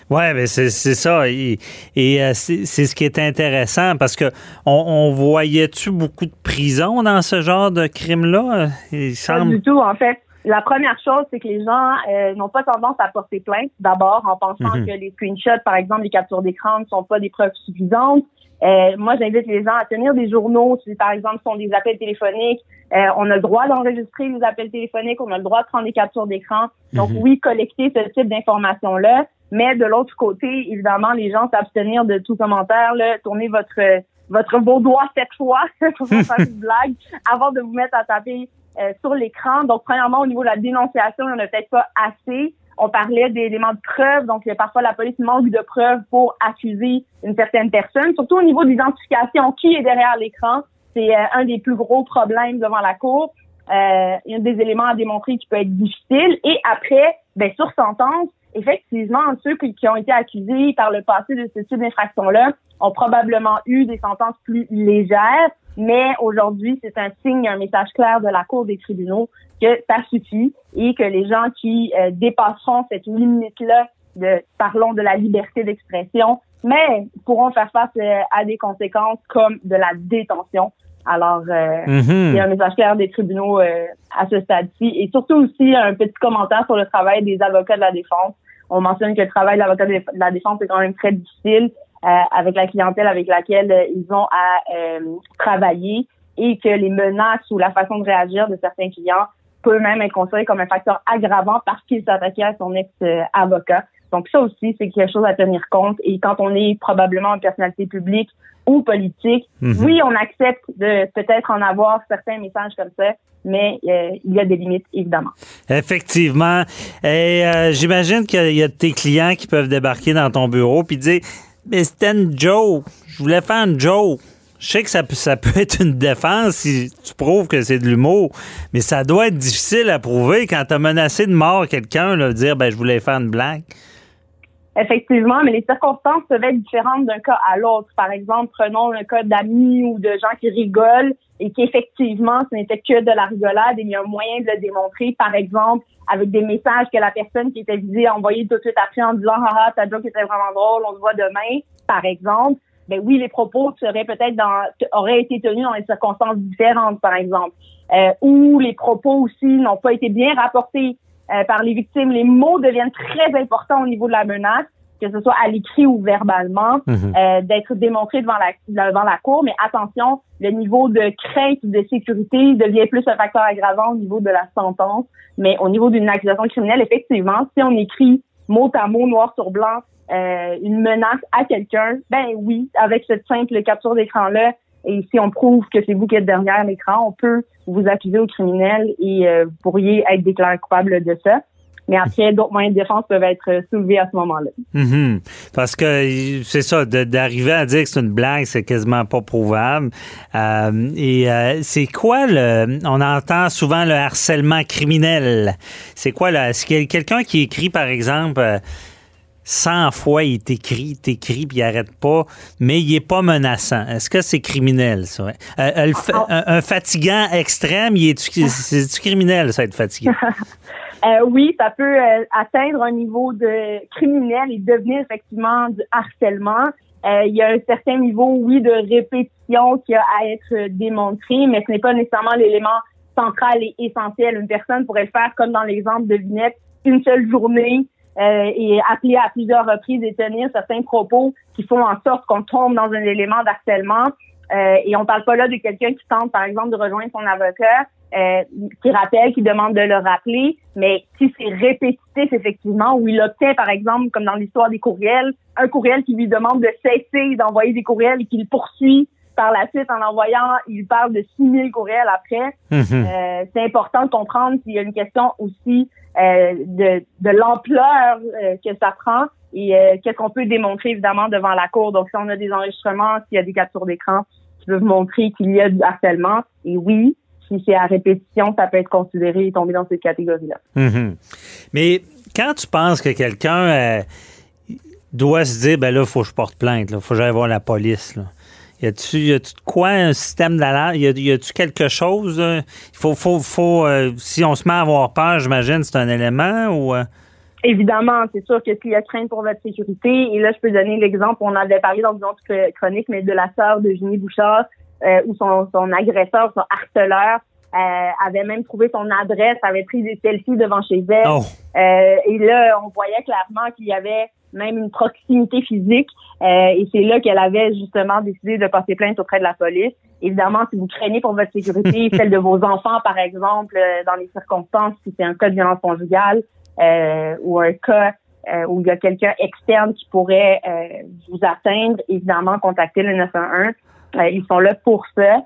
Oui, mais c'est ça. Et, euh, c'est ce qui est intéressant parce que on, voyait-tu beaucoup de prison dans ce genre de crime-là? Pas du tout, en fait. La première chose, c'est que les gens euh, n'ont pas tendance à porter plainte, d'abord en pensant mhm. que les screenshots, par exemple, les captures d'écran ne sont pas des preuves suffisantes. Euh, moi, j'invite les gens à tenir des journaux. Si, par exemple, ce sont des appels téléphoniques, euh, on a le droit d'enregistrer les appels téléphoniques, on a le droit de prendre des captures d'écran. Donc, mhm. oui, collecter ce type d'informations-là. Mais de l'autre côté, évidemment, les gens s'abstenir de tout commentaire, là, tourner votre votre beau doigt cette fois pour faire une blague avant de vous mettre à taper euh, sur l'écran. Donc, premièrement, au niveau de la dénonciation, il n'y en a peut-être pas assez. On parlait d'éléments de preuve, donc parfois la police manque de preuves pour accuser une certaine personne, surtout au niveau de l'identification, qui est derrière l'écran. C'est euh, un des plus gros problèmes devant la cour. Euh, y a des éléments à démontrer qui peut être difficile. Et après, ben, sur sentence, effectivement, ceux qui ont été accusés par le passé de ce type d'infraction-là ont probablement eu des sentences plus légères. Mais aujourd'hui, c'est un signe, un message clair de la Cour des tribunaux que ça suffit et que les gens qui euh, dépasseront cette limite-là, de, parlons de la liberté d'expression, mais pourront faire face euh, à des conséquences comme de la détention. Alors, euh, mm-hmm. il y a un message clair des tribunaux à ce stade-ci. Et surtout aussi un petit commentaire sur le travail des avocats de la défense. On mentionne que le travail de l'avocat de la défense est quand même très difficile. Euh, avec la clientèle avec laquelle euh, ils ont à euh, travailler et que les menaces ou la façon de réagir de certains clients peut même être considéré comme un facteur aggravant parce qu'il s'attaquait à son ex-avocat. Donc ça aussi, c'est quelque chose à tenir compte. Et quand on est probablement une personnalité publique ou politique, Mhm. oui, on accepte de peut-être en avoir certains messages comme ça, mais euh, il y a des limites, évidemment. Effectivement. Et euh, j'imagine qu'il y a tes clients qui peuvent débarquer dans ton bureau puis dire Mais c'était une joke. Je voulais faire une joke. Je sais que ça, peut- ça peut être une défense si tu prouves que c'est de l'humour, mais ça doit être difficile à prouver quand tu as menacé de mort quelqu'un, de dire ben, je voulais faire une blague. Effectivement, mais les circonstances peuvent être différentes d'un cas à l'autre. Par exemple, prenons le cas d'amis ou de gens qui rigolent et qu'effectivement, ce n'était que de la rigolade et il y a un moyen de le démontrer, par exemple, avec des messages que la personne qui était visée a envoyé tout de suite après en disant « Haha, ta joke était vraiment drôle, on se voit demain », par exemple. Ben oui, les propos seraient peut-être dans, auraient été tenus dans des circonstances différentes, par exemple. Euh, ou les propos aussi n'ont pas été bien rapportés euh, par les victimes. Les mots deviennent très importants au niveau de la menace, que ce soit à l'écrit ou verbalement, Mhm. euh, d'être démontré devant la, devant la cour. Mais attention, le niveau de crainte ou de sécurité devient plus un facteur aggravant au niveau de la sentence. Mais au niveau d'une accusation criminelle, effectivement, si on écrit mot à mot, noir sur blanc, euh, une menace à quelqu'un, ben oui, avec cette simple capture d'écran-là, et si on prouve que c'est vous qui êtes derrière l'écran, on peut vous accuser au criminel et euh, vous pourriez être déclaré coupable de ça. Mais après, d'autres moyens de défense peuvent être soulevés à ce moment-là. Mhm. Parce que c'est ça, d'arriver à dire que c'est une blague, c'est quasiment pas prouvable. Euh, et euh, c'est quoi le. On entend souvent le harcèlement criminel. C'est quoi là? Est-ce qu'il y a quelqu'un qui écrit, par exemple, euh, 100 fois, il t'écrit, il t'écrit, puis il arrête pas, mais il est pas menaçant. Est-ce que c'est criminel, ça? Euh, euh, le fa- un, un fatigant extrême, c'est-tu criminel, ça, être fatigué? Euh, oui, ça peut euh, atteindre un niveau de criminel et devenir effectivement du harcèlement. Il y a un certain niveau, oui, de répétition qui a à être démontré, mais ce n'est pas nécessairement l'élément central et essentiel. Une personne pourrait le faire comme dans l'exemple de Vinette, une seule journée euh, et appeler à plusieurs reprises et tenir certains propos qui font en sorte qu'on tombe dans un élément d'harcèlement. Euh, et on parle pas là de quelqu'un qui tente, par exemple, de rejoindre son avocat, euh, qui rappelle, qui demande de le rappeler. Mais si c'est répétitif, effectivement, où il obtient, par exemple, comme dans l'histoire des courriels, un courriel qui lui demande de cesser d'envoyer des courriels et qu'il poursuit par la suite en envoyant, il parle de 6000 courriels après. Mhm. Euh, c'est important de comprendre s'il y a une question aussi euh, de, de l'ampleur euh, que ça prend et qu'est-ce qu'on peut démontrer évidemment devant la cour. Donc, si on a des enregistrements, s'il y a des captures d'écran qui peuvent montrer qu'il y a du harcèlement, et oui, si c'est à répétition, ça peut être considéré et tomber dans cette catégorie-là. Mhm. Mais quand tu penses que quelqu'un doit se dire, ben là, il faut que je porte plainte, il faut que j'aille voir la police. Là. Y a-tu de quoi un système d'alarme? Y a-tu quelque chose? euh, Il faut, faut, faut euh, si on se met à avoir peur, j'imagine, c'est un élément ou. euh, Évidemment, c'est sûr que s'il y a crainte pour votre sécurité, et là, je peux donner l'exemple, on avait parlé dans une autre chronique, mais de la sœur de Ginny Bouchard, euh, où son, son agresseur, son harceleur, euh, avait même trouvé son adresse, avait pris des selfies devant chez elle. Oh. Euh, et là, on voyait clairement qu'il y avait même une proximité physique. Euh, et c'est là qu'elle avait justement décidé de porter plainte auprès de la police. Évidemment, si vous craignez pour votre sécurité, celle de vos enfants, par exemple, euh, dans les circonstances, si c'est un cas de violence conjugale euh, ou un cas euh, où il y a quelqu'un externe qui pourrait euh, vous atteindre, évidemment, contactez le 911. Euh, ils sont là pour ça.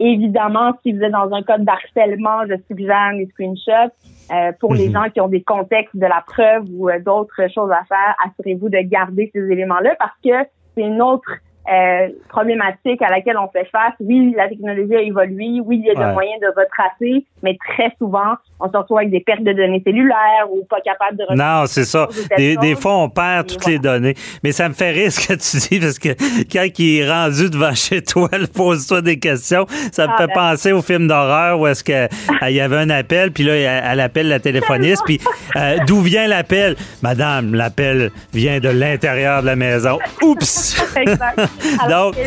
Évidemment, si vous êtes dans un cas d'harcèlement, je suggère les screenshots. Euh, pour les Mhm. gens qui ont des contextes de la preuve ou euh, d'autres choses à faire, assurez-vous de garder ces éléments-là parce que c'est une autre euh, problématique à laquelle on fait face. Oui, la technologie a évolué. Oui, il y a Ouais. des moyens de retracer, mais très souvent, on se retrouve avec des pertes de données cellulaires ou pas capable de Non, c'est ça. Des, des fois, on perd toutes les données. Mais ça me fait rire ce que tu dis, parce que quand il est rendu devant chez toi, le pose-toi des questions, ça me Ah, fait ben. penser au film d'horreur où est-ce que euh, il y avait un appel, puis là, elle, elle appelle la téléphoniste, puis euh, d'où vient l'appel? Madame, l'appel vient de l'intérieur de la maison. Oups! exact. Alors, Donc-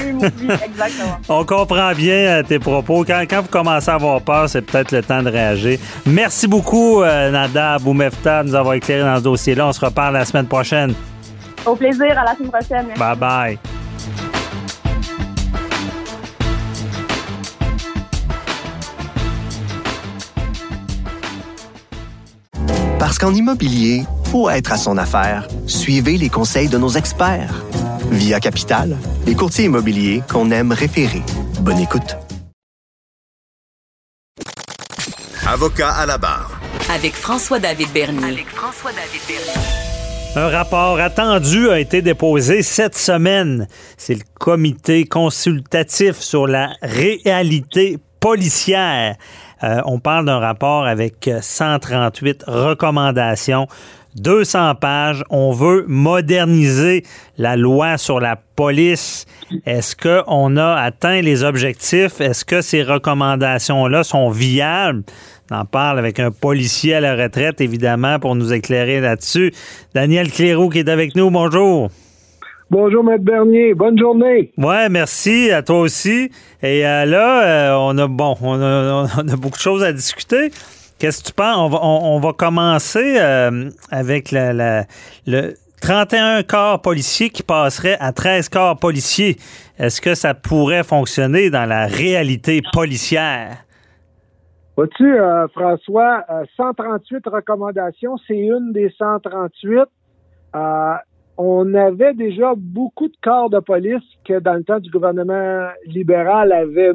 exactement. On comprend bien euh, tes propos. Quand, quand vous commencez à avoir peur, c'est peut-être le temps de réagir. Merci beaucoup, euh, Nada Boumefta, de nous avoir éclairé dans ce dossier-là. On se reparle la semaine prochaine. Au plaisir, à la semaine prochaine. Merci. Bye bye. Parce qu'en immobilier, Pour être à son affaire, suivez les conseils de nos experts. Via Capital, les courtiers immobiliers qu'on aime référer. Bonne écoute. Avocat à la barre. Avec François-David Bernier. Avec François-David Bernier. Un rapport attendu a été déposé cette semaine. C'est le comité consultatif sur la réalité policière. Euh, on parle d'un rapport avec 138 recommandations 200 pages. On veut moderniser la loi sur la police. Est-ce qu'on a atteint les objectifs? Est-ce que ces recommandations-là sont viables? On en parle avec un policier à la retraite, évidemment, pour nous éclairer là-dessus. Daniel Cléroux qui est avec nous. Bonjour. Bonjour, Maître Bernier. Bonne journée. Ouais, merci à toi aussi. Et euh, là, euh, on a bon, on a, on a beaucoup de choses à discuter. Qu'est-ce que tu penses? On va, on, va commencer euh, avec le 31 corps policiers qui passerait à 13 corps policiers. Est-ce que ça pourrait fonctionner dans la réalité policière? Vois-tu, euh, François, 138 euh, recommandations, c'est une des 138. Euh, on avait déjà beaucoup de corps de police que dans le temps du gouvernement libéral avait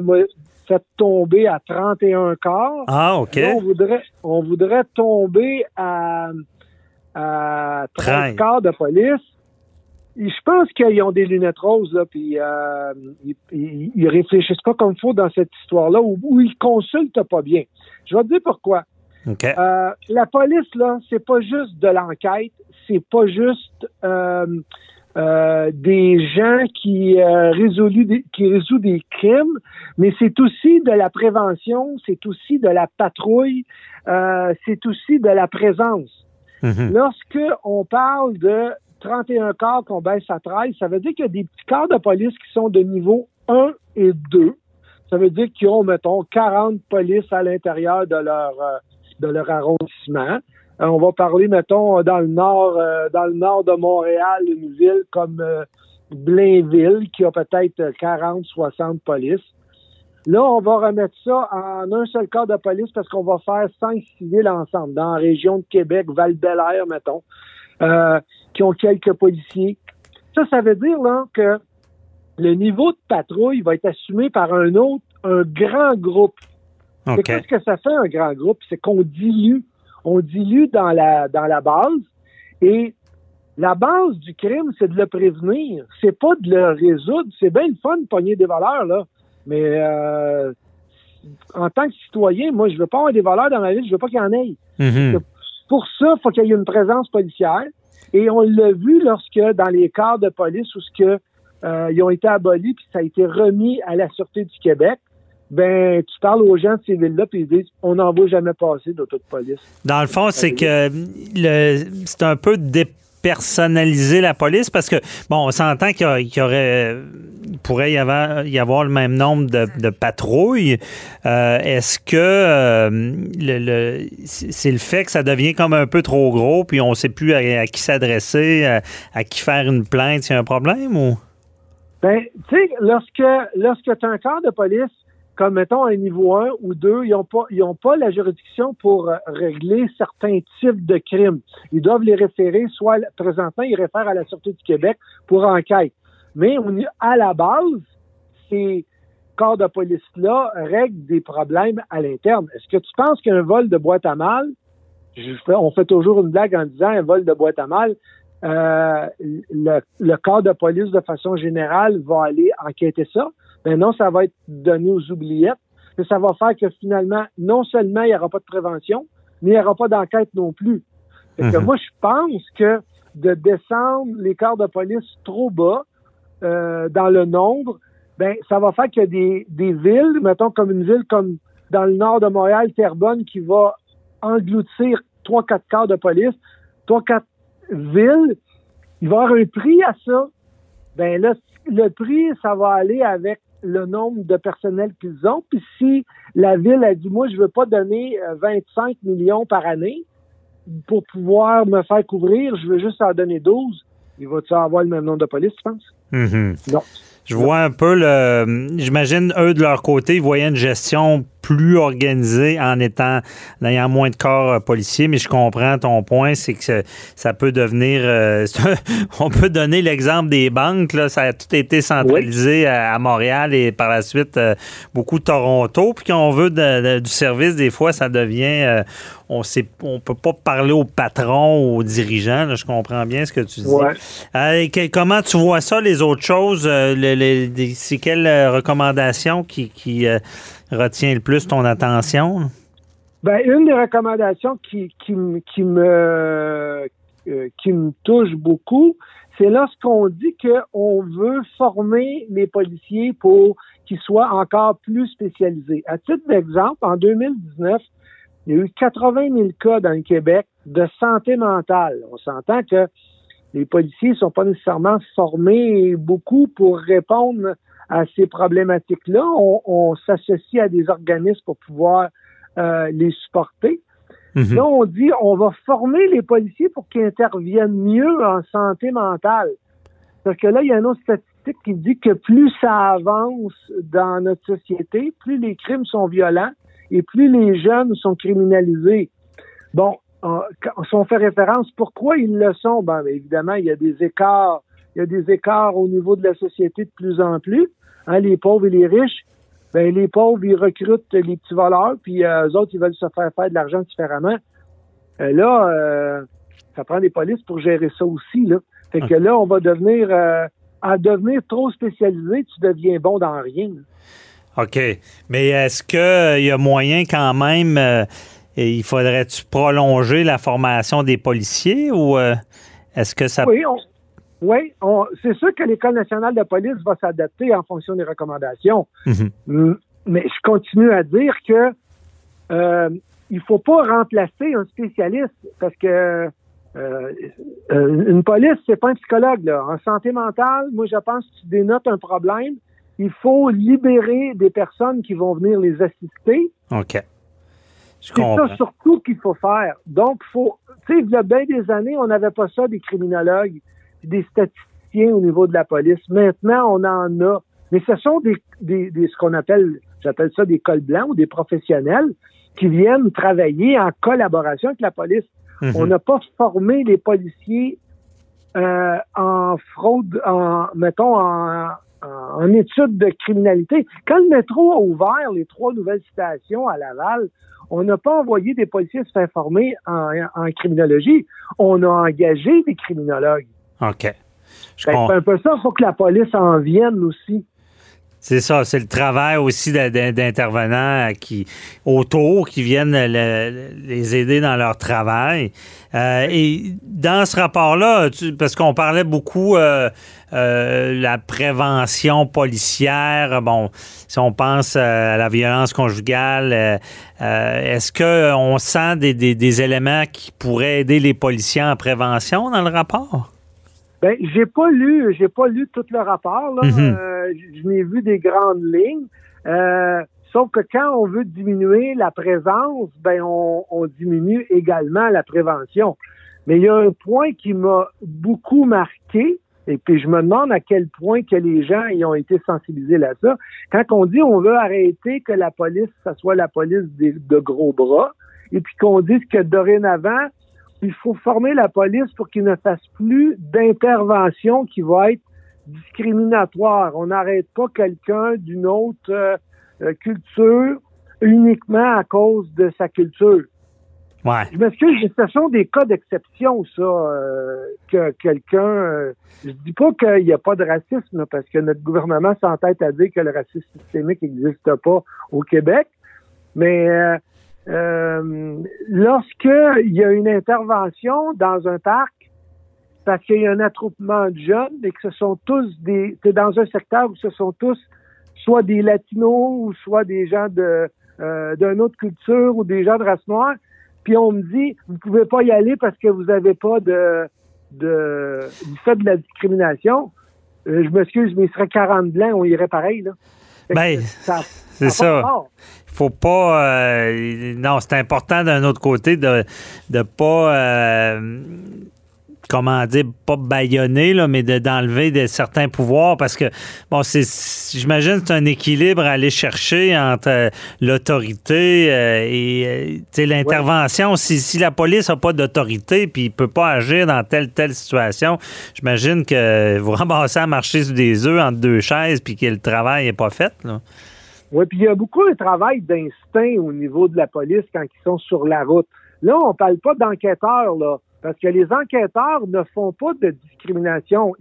fait tomber à 31 corps. Ah, OK. on voudrait, on voudrait tomber à, à 13 corps de police. je pense qu'ils ont des lunettes roses, là, puis euh, ils, ils, réfléchissent pas comme il faut dans cette histoire-là, ou, ou, ils consultent pas bien. Je vais te dire pourquoi. Euh, la police, là, c'est pas juste de l'enquête, c'est pas juste euh, euh, des gens qui euh, des, qui résout des crimes, mais c'est aussi de la prévention, c'est aussi de la patrouille, euh, c'est aussi de la présence. Mm-hmm. Lorsque on parle de 31 corps qu'on baisse à 13, ça veut dire qu'il y a des petits corps de police qui sont de niveau 1 et 2. Ça veut dire qu'ils ont, mettons, 40 polices à l'intérieur de leur de leur arrondissement. Euh, on va parler, mettons, dans le nord, euh, dans le nord de Montréal, une ville comme euh, Blainville, qui a peut-être 40, 60 polices. Là, on va remettre ça en un seul corps de police parce qu'on va faire cinq civils ensemble, dans la région de Québec, val air mettons, qui ont quelques policiers. Ça, ça veut dire là, que le niveau de patrouille va être assumé par un autre, un grand groupe. Qu'est-ce que ça fait un grand groupe? C'est qu'on dilue on dilue dans la, dans la base et la base du crime, c'est de le prévenir. C'est pas de le résoudre. C'est bien le fun de pogner des valeurs, là. Mais euh, en tant que citoyen, moi, je veux pas avoir des valeurs dans ma ville, je veux pas qu'il y en ait. Mm-hmm. Pour ça, il faut qu'il y ait une présence policière. Et on l'a vu lorsque, dans les corps de police, où ce que euh, ils ont été abolis, puis ça a été remis à la Sûreté du Québec, ben tu parles aux gens de ces villes-là puis ils disent on n'en voit jamais passer d'auto de police. Dans le fond, c'est que le c'est un peu dépersonnaliser la police parce que bon, on s'entend qu'il y, aurait pourrait y avoir, y avoir le même nombre de, patrouilles. Euh, est-ce que euh, le, c'est le fait que ça devient comme un peu trop gros puis on sait plus à, qui s'adresser, à, à, qui faire une plainte, c'est un problème ou? Ben, tu sais, lorsque lorsque tu as un corps de police comme mettons un niveau 1 ou 2, ils n'ont pas, pas la juridiction pour euh, régler certains types de crimes. Ils doivent les référer, soit présentement, ils réfèrent à la Sûreté du Québec pour enquête. Mais à la base, ces corps de police-là règlent des problèmes à l'interne. Est-ce que tu penses qu'un vol de boîte à mal, on fait toujours une blague en disant un vol de boîte à mal, euh, le corps de police de façon générale va aller enquêter ça? Ben non, ça va être donné aux oubliettes. Mais ça va faire que finalement, non seulement il n'y aura pas de prévention, mais il n'y aura pas d'enquête non plus. que mhm. moi, je pense que de descendre les corps de police trop bas euh, dans le nombre, ben ça va faire a des, des villes, mettons comme une ville comme dans le nord de Montréal, Terrebonne, qui va engloutir trois, quatre corps de police, trois, quatre villes. Il va y avoir un prix à ça. Ben là, le prix, ça va aller avec le nombre de personnel qu'ils ont. Puis si la ville a dit, moi, je veux pas donner 25 euh, millions par année pour pouvoir me faire couvrir, je veux juste en donner 12, il va-tu avoir le même nombre de police, tu penses? Mm-hmm. Non. Je vois un peu le. J'imagine, eux, de leur côté, ils voyaient une gestion plus organisé en étant en ayant moins de corps euh, policiers, mais je comprends ton point, c'est que ça peut devenir euh, on peut donner l'exemple des banques, là, ça a tout été centralisé à, Montréal et par la suite euh, beaucoup Toronto. Puis quand on veut du service, des fois, ça devient on ne on peut pas parler au patron, aux dirigeants. je comprends bien ce que tu dis. comment tu vois ça, les autres choses? c'est quelles recommandations qui, qui retient le plus ton attention? Ben, une des recommandations qui, qui, qui me euh, qui me touche beaucoup, c'est lorsqu'on dit qu'on veut former les policiers pour qu'ils soient encore plus spécialisés. À titre d'exemple, en 2019, il y a eu 80 000 cas dans le Québec de santé mentale. On s'entend que les policiers ne sont pas nécessairement formés beaucoup pour répondre à ces problématiques-là. On, s'associe à des organismes pour pouvoir euh, les supporter. Mhm. Là, on dit on va former les policiers pour qu'ils interviennent mieux en santé mentale. Parce que là, il y a une autre statistique qui dit que plus ça avance dans notre société, plus les crimes sont violents et plus les jeunes sont criminalisés. Bon, euh, si on fait référence, pourquoi ils le sont? Ben, évidemment, il y a des écarts, il y a des écarts au niveau de la société de plus en plus. Hein, les pauvres et les riches, ben, les pauvres, ils recrutent les petits voleurs, puis euh, eux autres, ils veulent se faire faire de l'argent différemment. Euh, là, euh, ça prend des polices pour gérer ça aussi. Là. Fait que là, on va devenir, à devenir trop spécialisé, tu deviens bon dans rien. OK. Mais est-ce qu'il y a moyen quand même, il faudrait-tu prolonger la formation des policiers ou est-ce que ça... Oui, oui, c'est sûr que l'École nationale de police va s'adapter en fonction des recommandations. Mhm. Mais je continue à dire que euh, il faut pas remplacer un spécialiste parce que euh, euh, une police, c'est pas un psychologue. Là. En santé mentale, moi, je pense que tu dénotes un problème. Il faut libérer des personnes qui vont venir les assister. OK. C'est ça surtout qu'il faut faire. Donc, faut, tu sais, il y a bien des années, on n'avait pas ça des criminologues des statisticiens au niveau de la police. Maintenant, on en a. Mais ce sont des, des, ce qu'on appelle, j'appelle ça des cols blancs ou des professionnels qui viennent travailler en collaboration avec la police. Mhm. On n'a pas formé les policiers euh, en fraude, en mettons en, en, études de criminalité. Quand le métro a ouvert les trois nouvelles stations à Laval, on n'a pas envoyé des policiers se faire former en, en criminologie. On a engagé des criminologues. OK. Ben, c'est un peu ça, il faut que la police en vienne aussi. C'est ça, c'est le travail aussi d'intervenants qui autour qui viennent les aider dans leur travail. Euh, et dans ce rapport-là, parce qu'on parlait beaucoup euh, euh, la prévention policière, bon, si on pense à la violence conjugale, est-ce qu'on sent des, des éléments qui pourraient aider les policiers en prévention dans le rapport? Ben, j'ai pas lu, j'ai pas lu tout le rapport. Là. Mhm. Euh, je n'ai vu des grandes lignes. Euh, sauf que quand on veut diminuer la présence, ben on, on, diminue également la prévention. Mais il y a un point qui m'a beaucoup marqué, et puis je me demande à quel point que les gens y ont été sensibilisés à ça. Quand on dit on veut arrêter que la police, ça soit la police de gros bras, et puis qu'on dise que dorénavant, il faut former la police pour qu'il ne fasse plus d'intervention qui va être discriminatoire. On n'arrête pas quelqu'un d'une autre euh, euh, culture uniquement à cause de sa culture. Ouais. Je m'excuse, ce sont des cas d'exception, ça, euh, que quelqu'un... je dis pas qu'il n'y a pas de racisme, parce que notre gouvernement s'entête à dire que le racisme systémique n'existe pas au Québec, mais euh, lorsqu'il y a une intervention dans un parc, parce qu'il y a un attroupement de jeunes et que ce sont tous des, c'est dans un secteur où ce sont tous soit des latinos ou soit des gens de euh, d'une autre culture ou des gens de race noire, puis on me dit vous pouvez pas y aller parce que vous n'avez pas de de du fait de la discrimination. Euh, je m'excuse, mais il serait 40 blancs, on irait pareil là. Ben, c'est ça. Il faut pas. Euh, non, c'est important d'un autre côté de ne pas. Euh, comment dire, pas baïonner, là, mais d'enlever de, certains pouvoirs parce que, bon, c'est, j'imagine c'est un équilibre à aller chercher entre euh, l'autorité euh, et euh, l'intervention. Si, si, la police n'a pas d'autorité puis il peut pas agir dans telle, telle situation, j'imagine que vous ramassez à marcher sur des œufs entre deux chaises puis que le travail n'est pas fait, là. Oui, puis il y a beaucoup de travail d'instinct au niveau de la police quand ils sont sur la route. Là, on parle pas d'enquêteurs, là. Parce que les enquêteurs ne font pas de discrimination.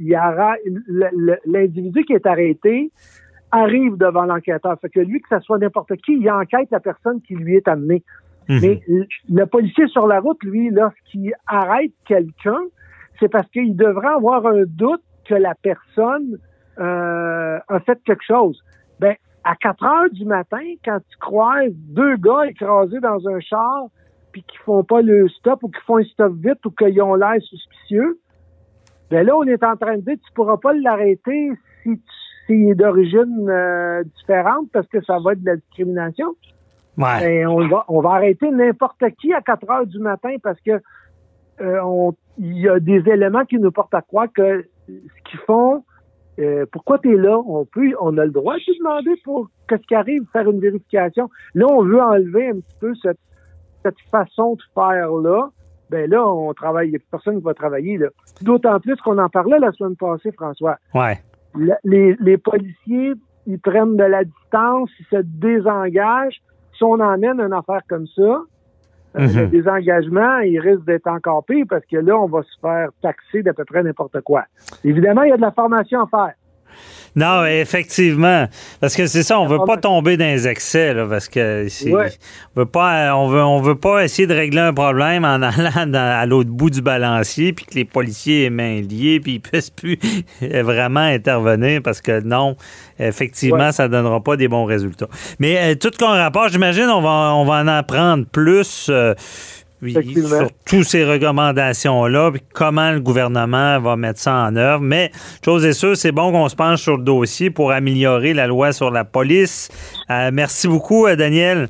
L'individu qui est arrêté arrive devant l'enquêteur. Fait que lui, que ce soit n'importe qui, il enquête la personne qui lui est amenée. Mhm. Mais le policier sur la route, lui, lorsqu'il arrête quelqu'un, c'est parce qu'il devrait avoir un doute que la personne euh, a fait quelque chose. Ben, à 4 heures du matin, quand tu croises deux gars écrasés dans un char, puis qui font pas le stop ou qui font un stop vite ou qu'ils ont l'air suspicieux, ben là, on est en train de dire tu pourras pas l'arrêter si est d'origine euh, différente parce que ça va être de la discrimination. Ouais. Ben, on va on va arrêter n'importe qui à 4 heures du matin parce que euh, il y a des éléments qui nous portent à croire que ce qu'ils font, euh, pourquoi tu es là? On peut, on a le droit de te demander pour qu'est-ce qui arrive, faire une vérification. Là, on veut enlever un petit peu cette cette façon de faire-là, ben là, on travaille, il n'y a personne qui va travailler. D'autant plus qu'on en parlait la semaine passée, François. Ouais. les, policiers, ils prennent de la distance, ils se désengagent. Si on emmène une affaire comme ça, euh, mhm. le désengagement, il risque d'être encore pire parce que là, on va se faire taxer d'à peu près n'importe quoi. Évidemment, il y a de la formation à faire. Non, effectivement. Parce que c'est ça, on veut pas tomber dans les excès, là, parce que on veut pas on veut on veut pas essayer de régler un problème en allant à l'autre bout du balancier puis que les policiers aient main liées puis ils puissent plus vraiment intervenir parce que non, effectivement, ça donnera pas des bons résultats. Mais euh, tout comme rapport, j'imagine on va on va en apprendre plus euh, oui, sur toutes ces recommandations-là, comment le gouvernement va mettre ça en œuvre. Mais, chose est sûre, c'est bon qu'on se penche sur le dossier pour améliorer la loi sur la police. Euh, merci beaucoup, euh, Daniel.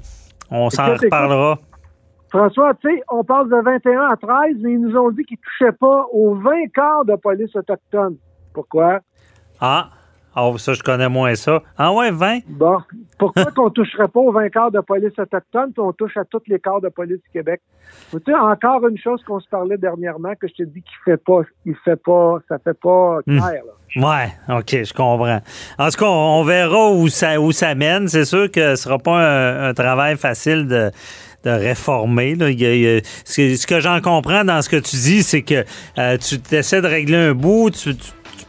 On s'en reparlera. François, tu sais, on passe de 21 à 13, mais ils nous ont dit qu'ils ne touchaient pas aux 20 quarts de police autochtone. Pourquoi? Ah, ah, ça, je connais moins ça. Ah ouais, 20? Bon. Pourquoi qu'on toucherait pas aux 20 corps de police autochtones, puis on touche à tous les corps de police du Québec? Tu sais, encore une chose qu'on se parlait dernièrement, que je te dis qu'il fait pas, il fait pas, ça fait pas hmm. clair, Ouais, OK, je comprends. En tout cas, on verra où ça, où ça mène. C'est sûr que ce sera pas un, travail facile de, de réformer. Là. ce que, j'en comprends dans ce que tu dis, c'est que euh, tu essaies de régler un bout, tu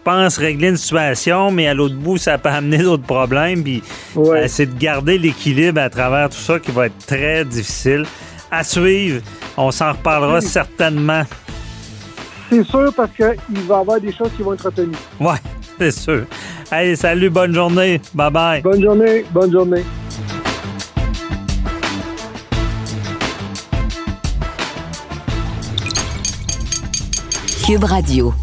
pense régler une situation, mais à l'autre bout, ça peut amener d'autres problèmes. Puis euh, c'est de garder l'équilibre à travers tout ça qui va être très difficile. À suivre, on s'en reparlera certainement. C'est sûr parce qu'il va y avoir des choses qui vont être retenues. Ouais, c'est sûr. Allez, salut, bonne journée. Bye bye. Bonne journée, bonne journée. Cube Radio.